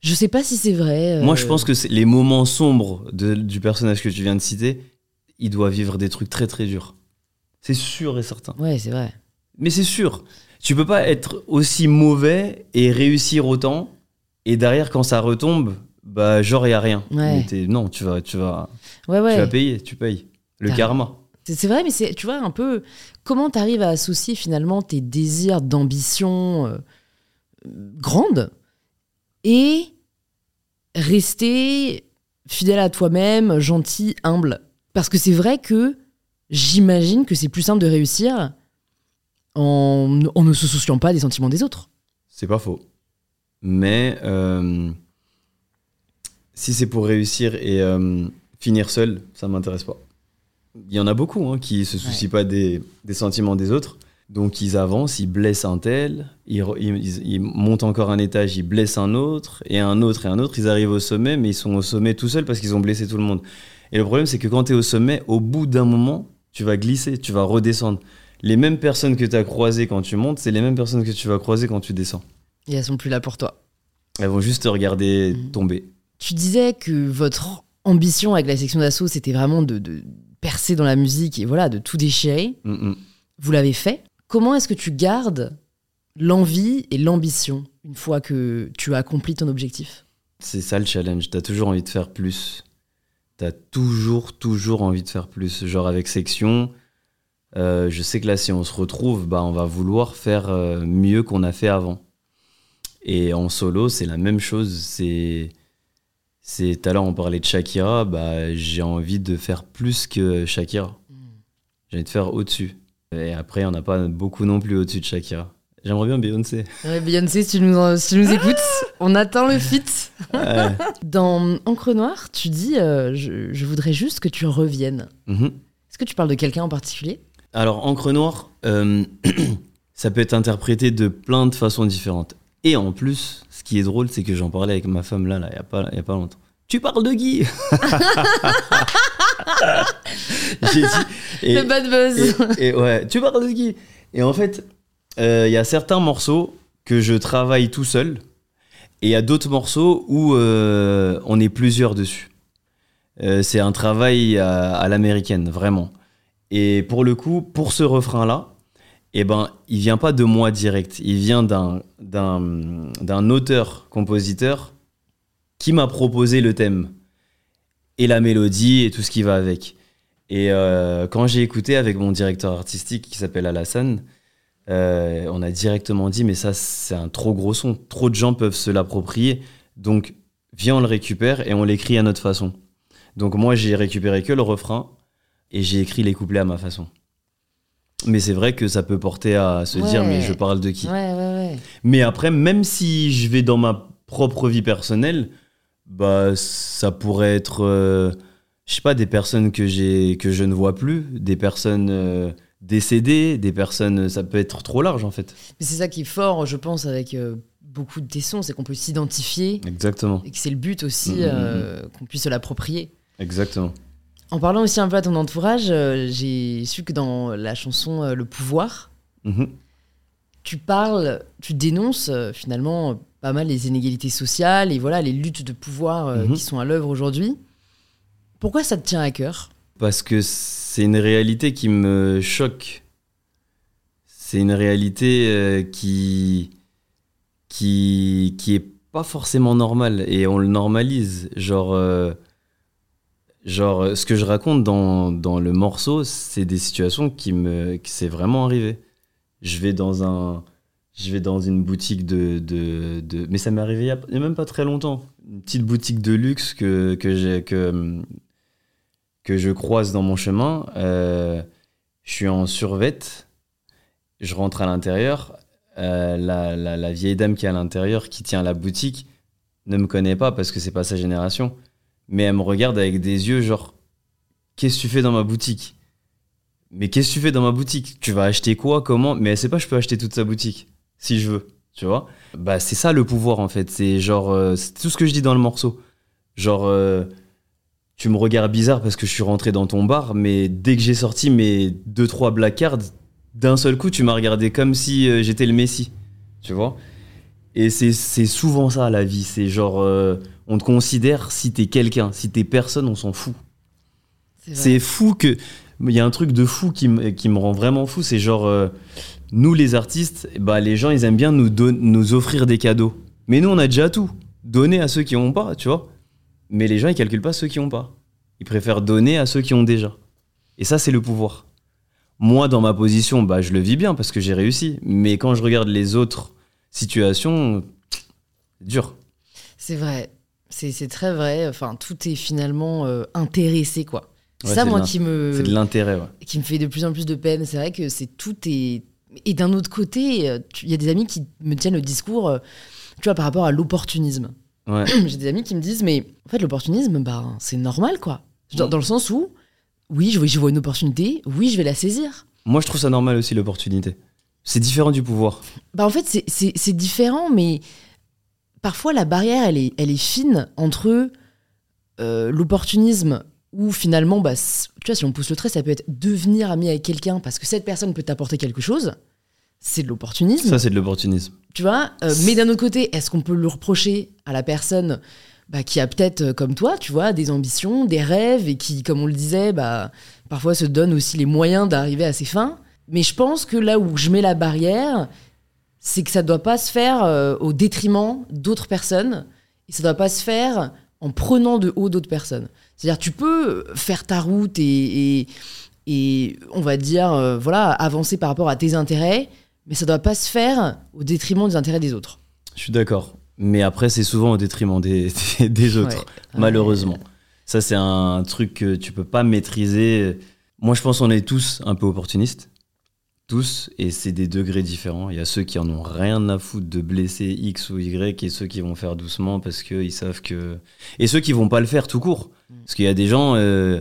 je sais pas si c'est vrai. euh, Moi, je pense que les moments sombres de- du personnage que tu viens de citer, il doit vivre des trucs très très durs. C'est sûr et certain. Ouais, c'est vrai. Mais c'est sûr. Tu peux pas être aussi mauvais et réussir autant, et derrière, quand ça retombe, bah, genre, il a rien. Ouais. Mais t'es- non, tu vas, tu, vas, Ouais, tu vas payer, tu payes. Le karma. C'est c'est vrai, mais c'est, tu vois, un peu comment tu arrives à associer finalement tes désirs d'ambition euh, grande et rester fidèle à toi-même, gentil, humble? Parce que c'est vrai que j'imagine que c'est plus simple de réussir en, en ne se souciant pas des sentiments des autres. C'est pas faux. Mais euh, si c'est pour réussir et euh, finir seul, ça m'intéresse pas. Il y en a beaucoup hein, qui se soucient pas des, des sentiments des autres. Donc ils avancent, ils blessent un tel, ils- ils montent encore un étage, ils blessent un autre, et un autre, et un autre. Ils arrivent au sommet, mais ils sont au sommet tout seuls parce qu'ils ont blessé tout le monde. Et le problème, c'est que quand tu es au sommet, au bout d'un moment, tu vas glisser, tu vas redescendre. Les mêmes personnes que tu as croisées quand tu montes, c'est les mêmes personnes que tu vas croiser quand tu descends. Et elles sont plus là pour toi. Elles vont juste te regarder Mhm. tomber. Tu disais que votre ambition avec la section d'assaut, c'était vraiment de, de percer dans la musique et voilà, de tout déchirer. Mm, mm. Vous l'avez fait. Comment est-ce que tu gardes l'envie et l'ambition une fois que tu as accompli ton objectif? C'est ça le challenge. T'as toujours envie de faire plus. T'as toujours, toujours envie de faire plus. Genre avec section, euh, je sais que là, si on se retrouve, bah, on va vouloir faire euh, mieux qu'on a fait avant. Et en solo, c'est la même chose. C'est. C'est, tout à l'heure, on parlait de Shakira. Bah, j'ai envie de faire plus que Shakira. J'ai envie de faire au-dessus. Et après, on n'a pas beaucoup non plus au-dessus de Shakira. J'aimerais bien Beyoncé. Ouais, Beyoncé, si tu nous, si tu nous écoutes, on attend le fit. Ouais. Dans Encre Noire, tu dis euh, je, je voudrais juste que tu reviennes. Mhm. Est-ce que tu parles de quelqu'un en particulier? Alors, encre noire, euh, (clears throat) ça peut être interprété de plein de façons différentes. Et en plus, ce qui est drôle, c'est que j'en parlais avec ma femme là, là, il n'y a, pas- y a pas longtemps. Tu parles de Guy (laughs) dit. et- Le bad buzz. et, et ouais, tu parles de Guy. Et en fait, euh, il y a certains morceaux que je travaille tout seul. Et il y a d'autres morceaux où euh, on est plusieurs dessus. Euh, c'est un travail à, à l'américaine, vraiment. Et pour le coup, pour ce refrain-là, eh ben, il vient pas de moi direct. Il vient d'un, auteur-compositeur qui m'a proposé le thème et la mélodie et tout ce qui va avec. Et euh, quand j'ai écouté avec mon directeur artistique qui s'appelle Alassane, euh, on a directement dit mais ça c'est un trop gros son, trop de gens peuvent se l'approprier, donc viens on le récupère et on l'écrit à notre façon. Donc moi j'ai récupéré que le refrain et j'ai écrit les couplets à ma façon. Mais c'est vrai que ça peut porter à se dire mais je parle de qui? Ouais, ouais, ouais. mais après, même si je vais dans ma propre vie personnelle, bah ça pourrait être, euh, je sais pas, des personnes que j'ai que je ne vois plus, des personnes euh, décédées, des personnes, ça peut être trop large en fait. Mais c'est ça qui est fort, je pense, avec euh, beaucoup de tes sons, c'est qu'on peut s'identifier Exactement, et que c'est le but aussi Mhm, euh, qu'on puisse se l'approprier. exactement. En parlant aussi un peu à ton entourage, euh, j'ai su que dans la chanson euh, Le pouvoir, Mhm. tu parles, tu dénonces euh, finalement pas mal les inégalités sociales et voilà les luttes de pouvoir Mhm. qui sont à l'œuvre aujourd'hui. Pourquoi ça te tient à cœur? Parce que c'est une réalité qui me choque. C'est une réalité qui, qui, qui est pas forcément normale et on le normalise. Genre, genre euh, ce que je raconte dans, dans le morceau, c'est des situations qui me, c'est vraiment arrivé. Je vais dans un, je vais dans une boutique de, de, mais ça m'est arrivé il y a, même pas très longtemps. Une petite boutique de luxe que, que que, je croise dans mon chemin. Euh, je suis en survette, je rentre à l'intérieur. euh, la, la- la vieille dame qui est à l'intérieur, qui tient la boutique, ne me connaît pas parce que c'est pas sa génération. Mais elle me regarde avec des yeux genre Qu'est-ce que tu fais dans ma boutique? Mais qu'est-ce que tu fais dans ma boutique? Tu vas acheter quoi? Comment? Mais elle sait pas, je peux acheter toute sa boutique si je veux, tu vois? Bah, c'est ça le pouvoir en fait. C'est genre, euh, c'est tout ce que je dis dans le morceau. Genre, euh, tu me regardes bizarre parce que je suis rentré dans ton bar, mais dès que j'ai sorti mes deux trois black cards, d'un seul coup, tu m'as regardé comme si euh, j'étais le Messi, tu vois? Et c'est souvent ça la vie. C'est genre, on te considère si t'es quelqu'un, si t'es personne, on s'en fout. C'est fou que. Il y a un truc de fou qui me, qui me rend vraiment fou, c'est genre, euh, nous les artistes, bah, les gens ils aiment bien nous, nous offrir des cadeaux. Mais nous on a déjà tout. Donner à ceux qui n'ont pas, tu vois. Mais les gens ils calculent pas ceux qui n'ont pas. Ils préfèrent donner à ceux qui ont déjà. Et ça c'est le pouvoir. Moi dans ma position, bah, je le vis bien parce que j'ai réussi. Mais quand je regarde les autres situations, c'est dur. C'est vrai. C'est très vrai. Enfin, tout est finalement euh, intéressé, quoi. Ouais, ça, moi, qui me, C'est de l'intérêt, ouais. qui me fait de plus en plus de peine. C'est vrai que c'est tout est. Et d'un autre côté, euh, il y a des amis qui me tiennent le discours, euh, tu vois, par rapport à l'opportunisme. Ouais. (clears throat) J'ai des amis qui me disent, mais en fait, l'opportunisme, bah, c'est normal, quoi. Dans, dans le sens où, oui, je vois, je vois une opportunité, oui, je vais la saisir. Moi je trouve ça normal aussi l'opportunité. C'est différent du pouvoir. Bah, en fait, c'est différent, mais parfois la barrière, elle est, elle est fine entre euh, l'opportunisme où finalement, bah, tu vois, si on pousse le trait, ça peut être devenir ami avec quelqu'un parce que cette personne peut t'apporter quelque chose. C'est de l'opportunisme, Ça c'est de l'opportunisme. tu vois. Euh, mais d'un autre côté, est-ce qu'on peut le reprocher à la personne bah, qui a peut-être, euh, comme toi, tu vois, des ambitions, des rêves et qui, comme on le disait, bah, parfois se donne aussi les moyens d'arriver à ses fins? Mais je pense que là où je mets la barrière, c'est que ça ne doit pas se faire euh, au détriment d'autres personnes et ça ne doit pas se faire en prenant de haut d'autres personnes. C'est-à-dire, tu peux faire ta route et, et, et, on va dire, euh, voilà, avancer par rapport à tes intérêts, mais ça ne doit pas se faire au détriment des intérêts des autres. Je suis d'accord. Mais après, c'est souvent au détriment des, (laughs) des, des autres, Ouais. malheureusement. Ça, c'est un truc que tu peux pas maîtriser. Moi, je pense qu'on est tous un peu opportunistes. Tous. Et c'est des degrés différents. Il y a ceux qui en ont rien à foutre de blesser X ou Y et ceux qui vont faire doucement parce qu'ils savent que. Et ceux qui vont pas le faire tout court. Parce qu'il y a des gens. euh,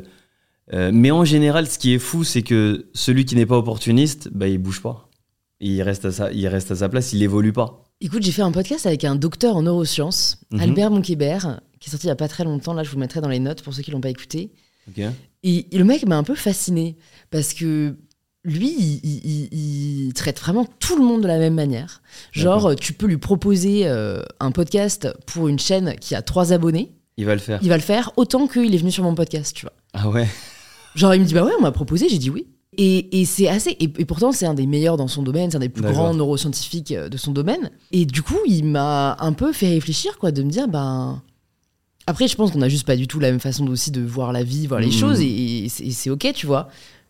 euh, mais en général, ce qui est fou, c'est que celui qui n'est pas opportuniste, bah, il bouge pas. Il reste, à sa, il reste à sa place, il évolue pas. Écoute, j'ai fait un podcast avec un docteur en neurosciences, Mhm. Albert Monkébert, qui est sorti il y a pas très longtemps. Là, je vous mettrai dans les notes pour ceux qui l'ont pas écouté. Et le mec m'a un peu fasciné parce que lui, il, il- il- il traite vraiment tout le monde de la même manière. Genre, tu peux lui proposer euh, un podcast pour une chaîne qui a trois abonnés. Il va le faire. il va le faire autant qu'il est venu sur mon podcast, tu vois. Ah ouais Genre, il me dit, bah ouais, on m'a proposé, j'ai dit oui. Et, et c'est assez. Et, et pourtant, c'est un des meilleurs dans son domaine, c'est un des plus grands neuroscientifiques euh, de son domaine. Et du coup, il m'a un peu fait réfléchir, quoi, de me dire, ben. Après, je pense qu'on a juste pas du tout la même façon aussi de voir la vie, voir les Mhm. choses, et, et c'est ok, tu vois.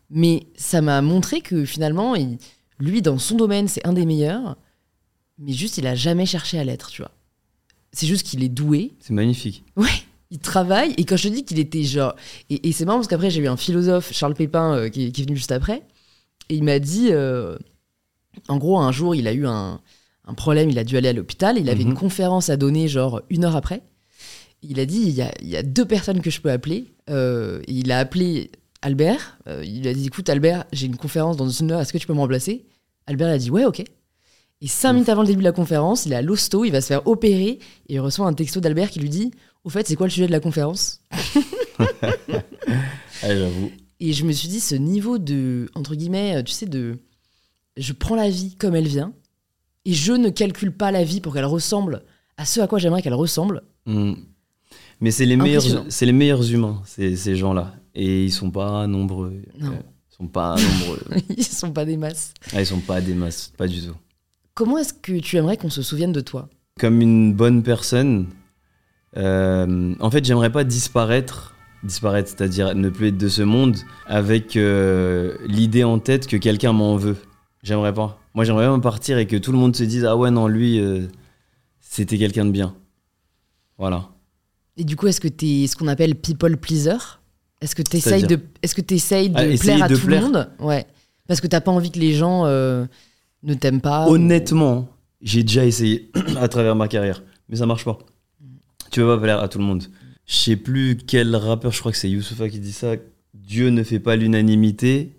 Mais ça m'a montré que finalement, il- lui, dans son domaine, c'est un des meilleurs, mais juste, il a jamais cherché à l'être, tu vois. C'est juste qu'il est doué, C'est magnifique. Ouais, il travaille. Et quand je te dis qu'il était genre. Et, et c'est marrant parce qu'après, j'ai eu un philosophe, Charles Pépin, euh, qui, est- qui est venu juste après. Et il m'a dit. euh, en gros, un jour, il a eu un, un problème, il a dû aller à l'hôpital. Il avait Mhm. une conférence à donner, genre une heure après. Il a dit il y a, il y a deux personnes que je peux appeler. Euh, il a appelé Albert. Euh, il a dit écoute, Albert, j'ai une conférence dans une heure, est-ce que tu peux me remplacer? Albert a dit ouais, ok. Et cinq minutes avant le début de la conférence, il est à l'hosto, il va se faire opérer. Et il reçoit un texto d'Albert qui lui dit Au fait, c'est quoi le sujet de la conférence? (laughs) Ah, j'avoue. Et je me suis dit, ce niveau de, entre guillemets, euh, tu sais, de. Je prends la vie comme elle vient, et je ne calcule pas la vie pour qu'elle ressemble à ce à quoi j'aimerais qu'elle ressemble. Hmm. Mais c'est les meilleurs, c'est les meilleurs humains, ces, ces gens-là. Et ils sont pas nombreux. Non. Euh, Ils sont pas nombreux. (laughs) Ils sont pas des masses. Ah, ils sont pas des masses, pas du tout. Comment est-ce que tu aimerais qu'on se souvienne de toi? Comme une bonne personne, euh, en fait, j'aimerais pas disparaître, disparaître, c'est-à-dire ne plus être de ce monde, avec euh, l'idée en tête que quelqu'un m'en veut. J'aimerais pas. Moi, j'aimerais bien partir et que tout le monde se dise ah ouais non lui, euh, c'était quelqu'un de bien. Voilà. Et du coup, est-ce que tu es ce qu'on appelle people pleaser? Est-ce que tu essayes de, est-ce que t'essayes de Ah, plaire à de tout plaire. le monde? Ouais. Parce que t'as pas envie que les gens euh, ne t'aiment pas. ou- Honnêtement, j'ai déjà essayé (clears throat) à travers ma carrière, mais ça marche pas. Tu peux pas plaire à tout le monde. Je sais plus quel rappeur, je crois que c'est Youssoufa qui dit ça. Dieu ne fait pas l'unanimité.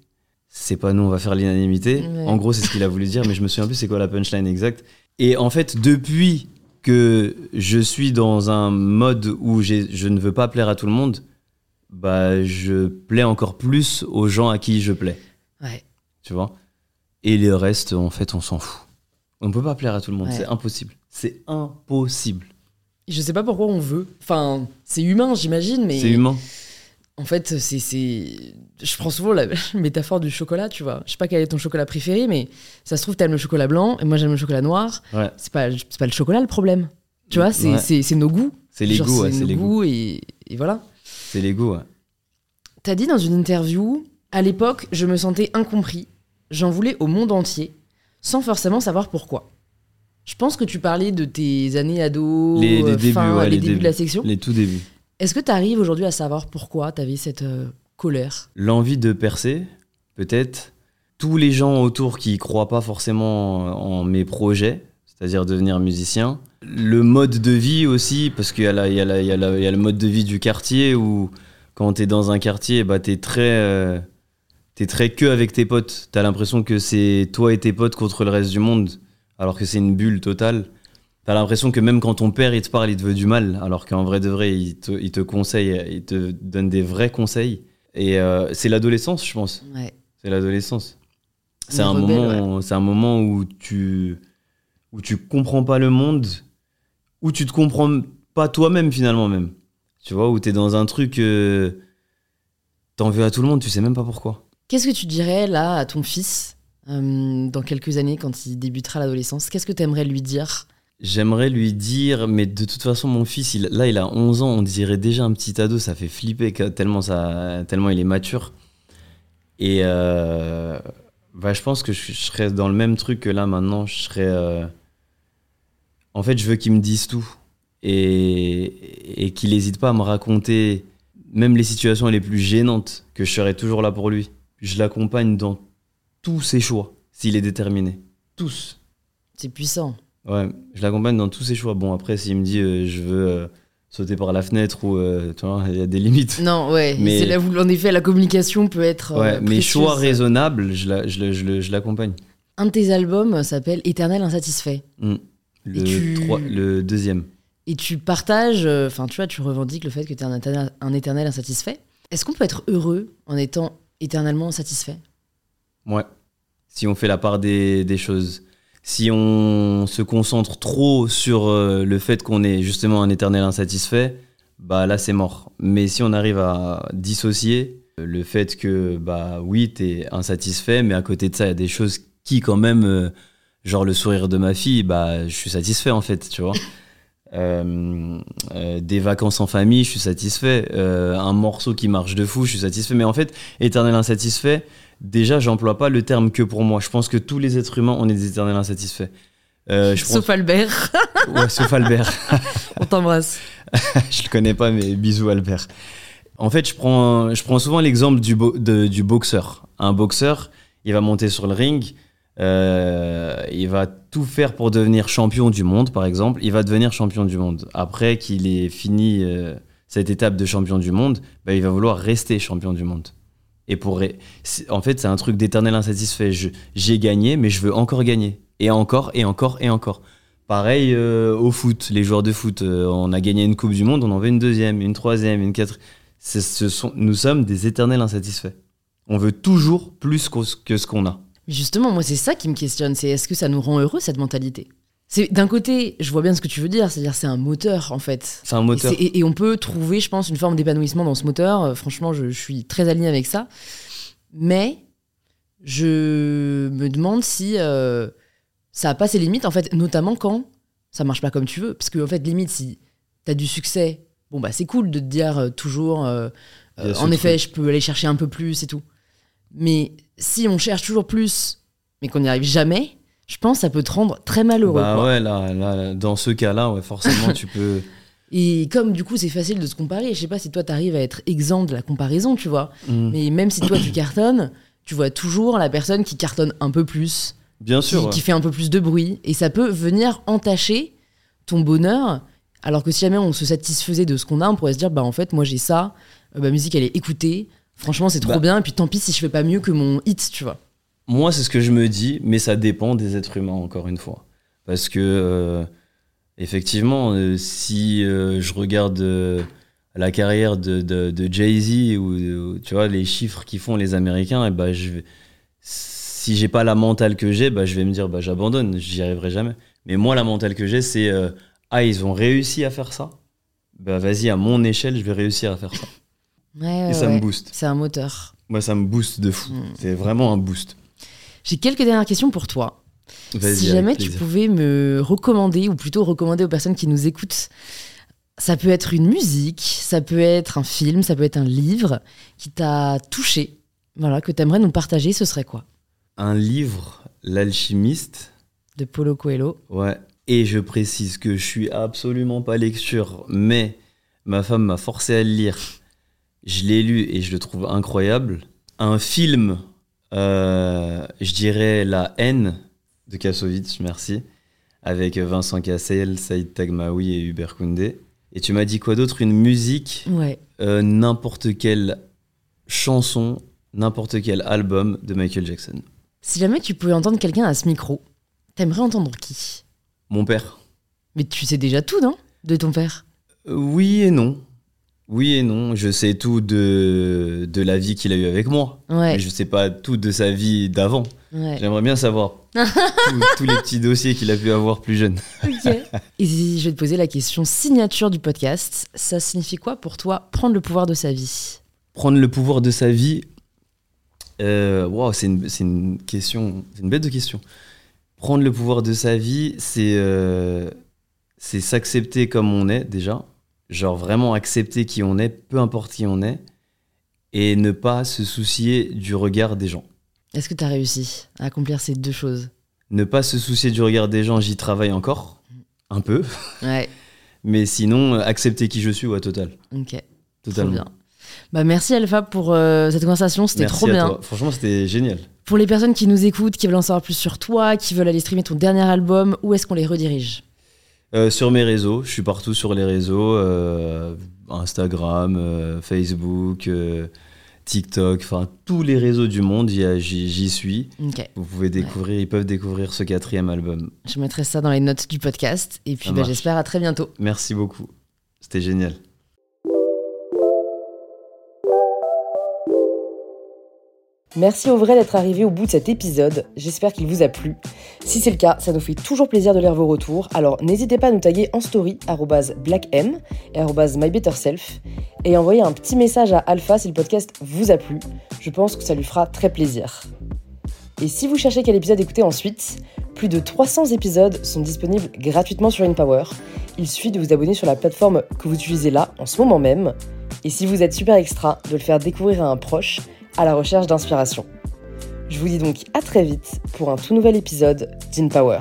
C'est pas nous, on va faire l'unanimité. Ouais. En gros, c'est ce qu'il a voulu dire, mais je me souviens plus c'est quoi la punchline exacte. Et en fait, depuis que je suis dans un mode où je ne veux pas plaire à tout le monde, bah je plais encore plus aux gens à qui je plais Ouais. tu vois? Et le reste, en fait, on s'en fout. On ne peut pas plaire à tout le monde, Ouais. c'est impossible. C'est impossible. Je sais pas pourquoi on veut. Enfin, c'est humain, j'imagine, mais. C'est humain. En fait, c'est, c'est... Je prends souvent la (laughs) métaphore du chocolat, tu vois. Je sais pas quel est ton chocolat préféré, mais ça se trouve, t'aimes le chocolat blanc et moi j'aime le chocolat noir. Ouais. C'est pas, c'est pas le chocolat le problème. Tu vois, c'est, Ouais. c'est, c'est nos goûts. C'est les Genre, goûts, ouais, c'est les goûts. goûts et, et voilà. C'est ouais. T'as dit dans une interview, à l'époque, je me sentais incompris. J'en voulais au monde entier, sans forcément savoir pourquoi. Je pense que tu parlais de tes années ados, Les- les euh, débuts, fin, ouais, les les débuts débuts. de la section. Les tout débuts. Est-ce que tu arrives aujourd'hui à savoir pourquoi tu avais cette euh, colère? L'envie de percer, peut-être. Tous les gens autour qui croient pas forcément en mes projets, c'est-à-dire devenir musicien. Le mode de vie aussi, parce qu'il y, a y, y, y le mode de vie du quartier où quand tu es dans un quartier, bah, tu es très. euh, T'es très que avec tes potes. T'as l'impression que c'est toi et tes potes contre le reste du monde, alors que c'est une bulle totale. T'as l'impression que même quand ton père il te parle, il te veut du mal, alors qu'en vrai de vrai, il te, il te conseille, il te donne des vrais conseils. Et euh, c'est l'adolescence, je pense. Ouais. C'est l'adolescence. C'est est un, rebelle, moment, c'est un moment où tu, où tu comprends pas le monde, où tu te comprends pas toi-même finalement même. Tu vois, où t'es dans un truc, euh, t'en veux à tout le monde, tu sais même pas pourquoi. Qu'est-ce que tu dirais là à ton fils euh, dans quelques années quand il débutera l'adolescence? Qu'est-ce que tu aimerais lui dire? J'aimerais lui dire, mais de toute façon, mon fils, il- là, il a 11 ans, on dirait déjà un petit ado, ça fait flipper tellement, ça, tellement il est mature. Et euh, bah, je pense que je, je serais dans le même truc que là maintenant, je serais. En fait, je veux qu'il me dise tout et, et qu'il n'hésite pas à me raconter même les situations les plus gênantes, que je serai toujours là pour lui. Je l'accompagne dans tous ses choix, s'il est déterminé. Tous. C'est puissant. Ouais, je l'accompagne dans tous ses choix. Bon, après, s'il me dit euh, je veux euh, sauter par la fenêtre ou euh, tu vois, il y a des limites. Non, ouais. Mais- C'est là où, en effet, la communication peut être. Ouais, mais choix raisonnables, je la- je le- je le- je l'accompagne. Un de tes albums s'appelle Éternel Insatisfait. Mm. Le, tu- deuxième. Et tu partages, euh, enfin, tu vois, tu revendiques le fait que tu es un, éternel- un éternel insatisfait. Est-ce qu'on peut être heureux en étant éternellement insatisfait Ouais. Si on fait la part des, des choses. Si on se concentre trop sur euh, le fait qu'on est justement un éternel insatisfait, bah là c'est mort. Mais si on arrive à dissocier le fait que bah oui t'es insatisfait, mais à côté de ça il y a des choses qui quand même, euh, genre le sourire de ma fille, bah je suis satisfait en fait, tu vois. Euh, euh, des vacances en famille, je suis satisfait. Euh, un morceau qui marche de fou, je suis satisfait. Mais en fait, éternel insatisfait, déjà, j'emploie pas le terme que pour moi. Je pense que tous les êtres humains, on est des éternels insatisfaits. Pense- Sauf Albert. Ouais, sauf Albert. (laughs) On t'embrasse. (laughs) je le connais pas, mais bisous Albert. En fait, je prends, je prends souvent l'exemple du, bo- de- du boxeur. Un boxeur, il va monter sur le ring, euh, il va tout faire pour devenir champion du monde, par exemple. Il va devenir champion du monde. Après qu'il ait fini euh, cette étape de champion du monde, bah, il va vouloir rester champion du monde. Et pour, en fait, c'est un truc d'éternel insatisfait. J'ai gagné, mais je veux encore gagner. Et encore, et encore, et encore. Pareil euh, au foot, les joueurs de foot. on a gagné une Coupe du Monde, on en veut une deuxième, une troisième, une quatrième. Nous sommes des éternels insatisfaits. On veut toujours plus que ce qu'on a. Justement, moi, c'est ça qui me questionne. C'est est-ce que ça nous rend heureux, cette mentalité? C'est D'un côté, je vois bien ce que tu veux dire. C'est-à-dire, c'est un moteur, en fait. C'est un moteur. et- et on peut trouver, je pense, une forme d'épanouissement dans ce moteur. Euh, franchement, je, je suis très alignée avec ça. Mais je me demande si euh, ça a pas ses limites, en fait, notamment quand ça marche pas comme tu veux. Parce que, en fait, limite, si tu as du succès, bon, bah, c'est cool de te dire euh, toujours, euh, en effet, truc. je peux aller chercher un peu plus et tout. Mais si on cherche toujours plus, mais qu'on n'y arrive jamais, je pense que ça peut te rendre très malheureux. Bah quoi. ouais, là, là, dans ce cas-là, ouais, forcément, (laughs) tu peux. Et comme du coup c'est facile de se comparer, je sais pas si toi t'arrives à être exempt de la comparaison, tu vois. Mm. Mais même si toi tu cartonnes, tu vois toujours la personne qui cartonne un peu plus, Bien qui, sûr. ouais. qui fait un peu plus de bruit, et ça peut venir entacher ton bonheur. Alors que si jamais on se satisfaisait de ce qu'on a, on pourrait se dire bah en fait moi j'ai ça, euh, ma musique elle est écoutée, franchement c'est trop Bah. bien, et puis tant pis si je fais pas mieux que mon hit, tu vois. Moi, c'est ce que je me dis, mais ça dépend des êtres humains, encore une fois. Parce que, euh, effectivement, euh, si euh, je regarde la carrière de, de, de Jay-Z ou, tu vois, les chiffres qu'ils font les Américains, et bah, je vais- si j'ai pas la mentale que j'ai, bah, je vais me dire, bah, j'abandonne, j'y arriverai jamais. Mais moi, la mentale que j'ai, c'est, ah, ils ont réussi à faire ça? Bah, vas-y, à mon échelle, je vais réussir à faire ça. Ouais, Et ça me booste. C'est un moteur. Moi, ça me booste de fou. Mm. C'est vraiment un boost. J'ai quelques dernières questions pour toi. Si jamais tu plaisir. pouvais me recommander, ou plutôt recommander aux personnes qui nous écoutent, ça peut être une musique, ça peut être un film, ça peut être un livre qui t'a touché, voilà, que t'aimerais nous partager, ce serait quoi? Un livre, L'alchimiste. De Paulo Coelho. Ouais. Et je précise que je suis absolument pas lecture, mais ma femme m'a forcé à le lire. Je l'ai lu et je le trouve incroyable. Un film, euh, je dirais La haine de Kassovitz, merci, avec Vincent Cassel, Saïd Tagmaoui et Hubert Koundé. Et tu m'as dit quoi d'autre? Une musique, Ouais. euh, n'importe quelle chanson, n'importe quel album de Michael Jackson. Si jamais tu pouvais entendre quelqu'un à ce micro, t'aimerais entendre qui? Mon père. Mais tu sais déjà tout, non? De ton père? Euh, Oui et non. Oui et non. Je sais tout de, de la vie qu'il a eue avec moi. Ouais. Mais je sais pas tout de sa vie d'avant. ouais. J'aimerais bien savoir (laughs) tous- tous les petits dossiers qu'il a pu avoir plus jeune. Ok. (laughs) Et je vais te poser la question signature du podcast, ça signifie quoi pour toi prendre le pouvoir de sa vie? Prendre le pouvoir de sa vie. euh, c'est une, une question. C'est une bête de question. Prendre le pouvoir de sa vie, c'est euh, c'est s'accepter comme on est déjà. Genre vraiment accepter qui on est, peu importe qui on est. Et ne pas se soucier du regard des gens. Est-ce que tu as réussi à accomplir ces deux choses? Ne pas se soucier du regard des gens, j'y travaille encore, un peu. Ouais, (laughs) Mais sinon, accepter qui je suis, ouais, total. ok. Trop Totalement. bien. Bah, merci Alpha pour euh, cette conversation, c'était trop à bien. toi. Franchement, c'était génial. Pour les personnes qui nous écoutent, qui veulent en savoir plus sur toi, qui veulent aller streamer ton dernier album, où est-ce qu'on les redirige? Euh, sur mes réseaux, je suis partout sur les réseaux euh, Instagram, euh, Facebook, TikTok, enfin tous les réseaux du monde, j'y suis. Vous pouvez découvrir, ils peuvent découvrir ce quatrième album. je mettrai ça dans les notes du podcast. Et puis bah, j'espère à très bientôt. Merci beaucoup. C'était génial. Merci au vrai d'être arrivé au bout de cet épisode, j'espère qu'il vous a plu. Si c'est le cas, ça nous fait toujours plaisir de lire vos retours, alors n'hésitez pas à nous taguer en story blackm et mybetterself et envoyer un petit message à Alpha si le podcast vous a plu. Je pense que ça lui fera très plaisir. Et si vous cherchez quel épisode écouter ensuite, plus de 300 épisodes sont disponibles gratuitement sur InPower. Il suffit de vous abonner sur la plateforme que vous utilisez là en ce moment même. Et si vous êtes super extra, de le faire découvrir à un proche à la recherche d'inspiration. Je vous dis donc à très vite pour un tout nouvel épisode d'InPower.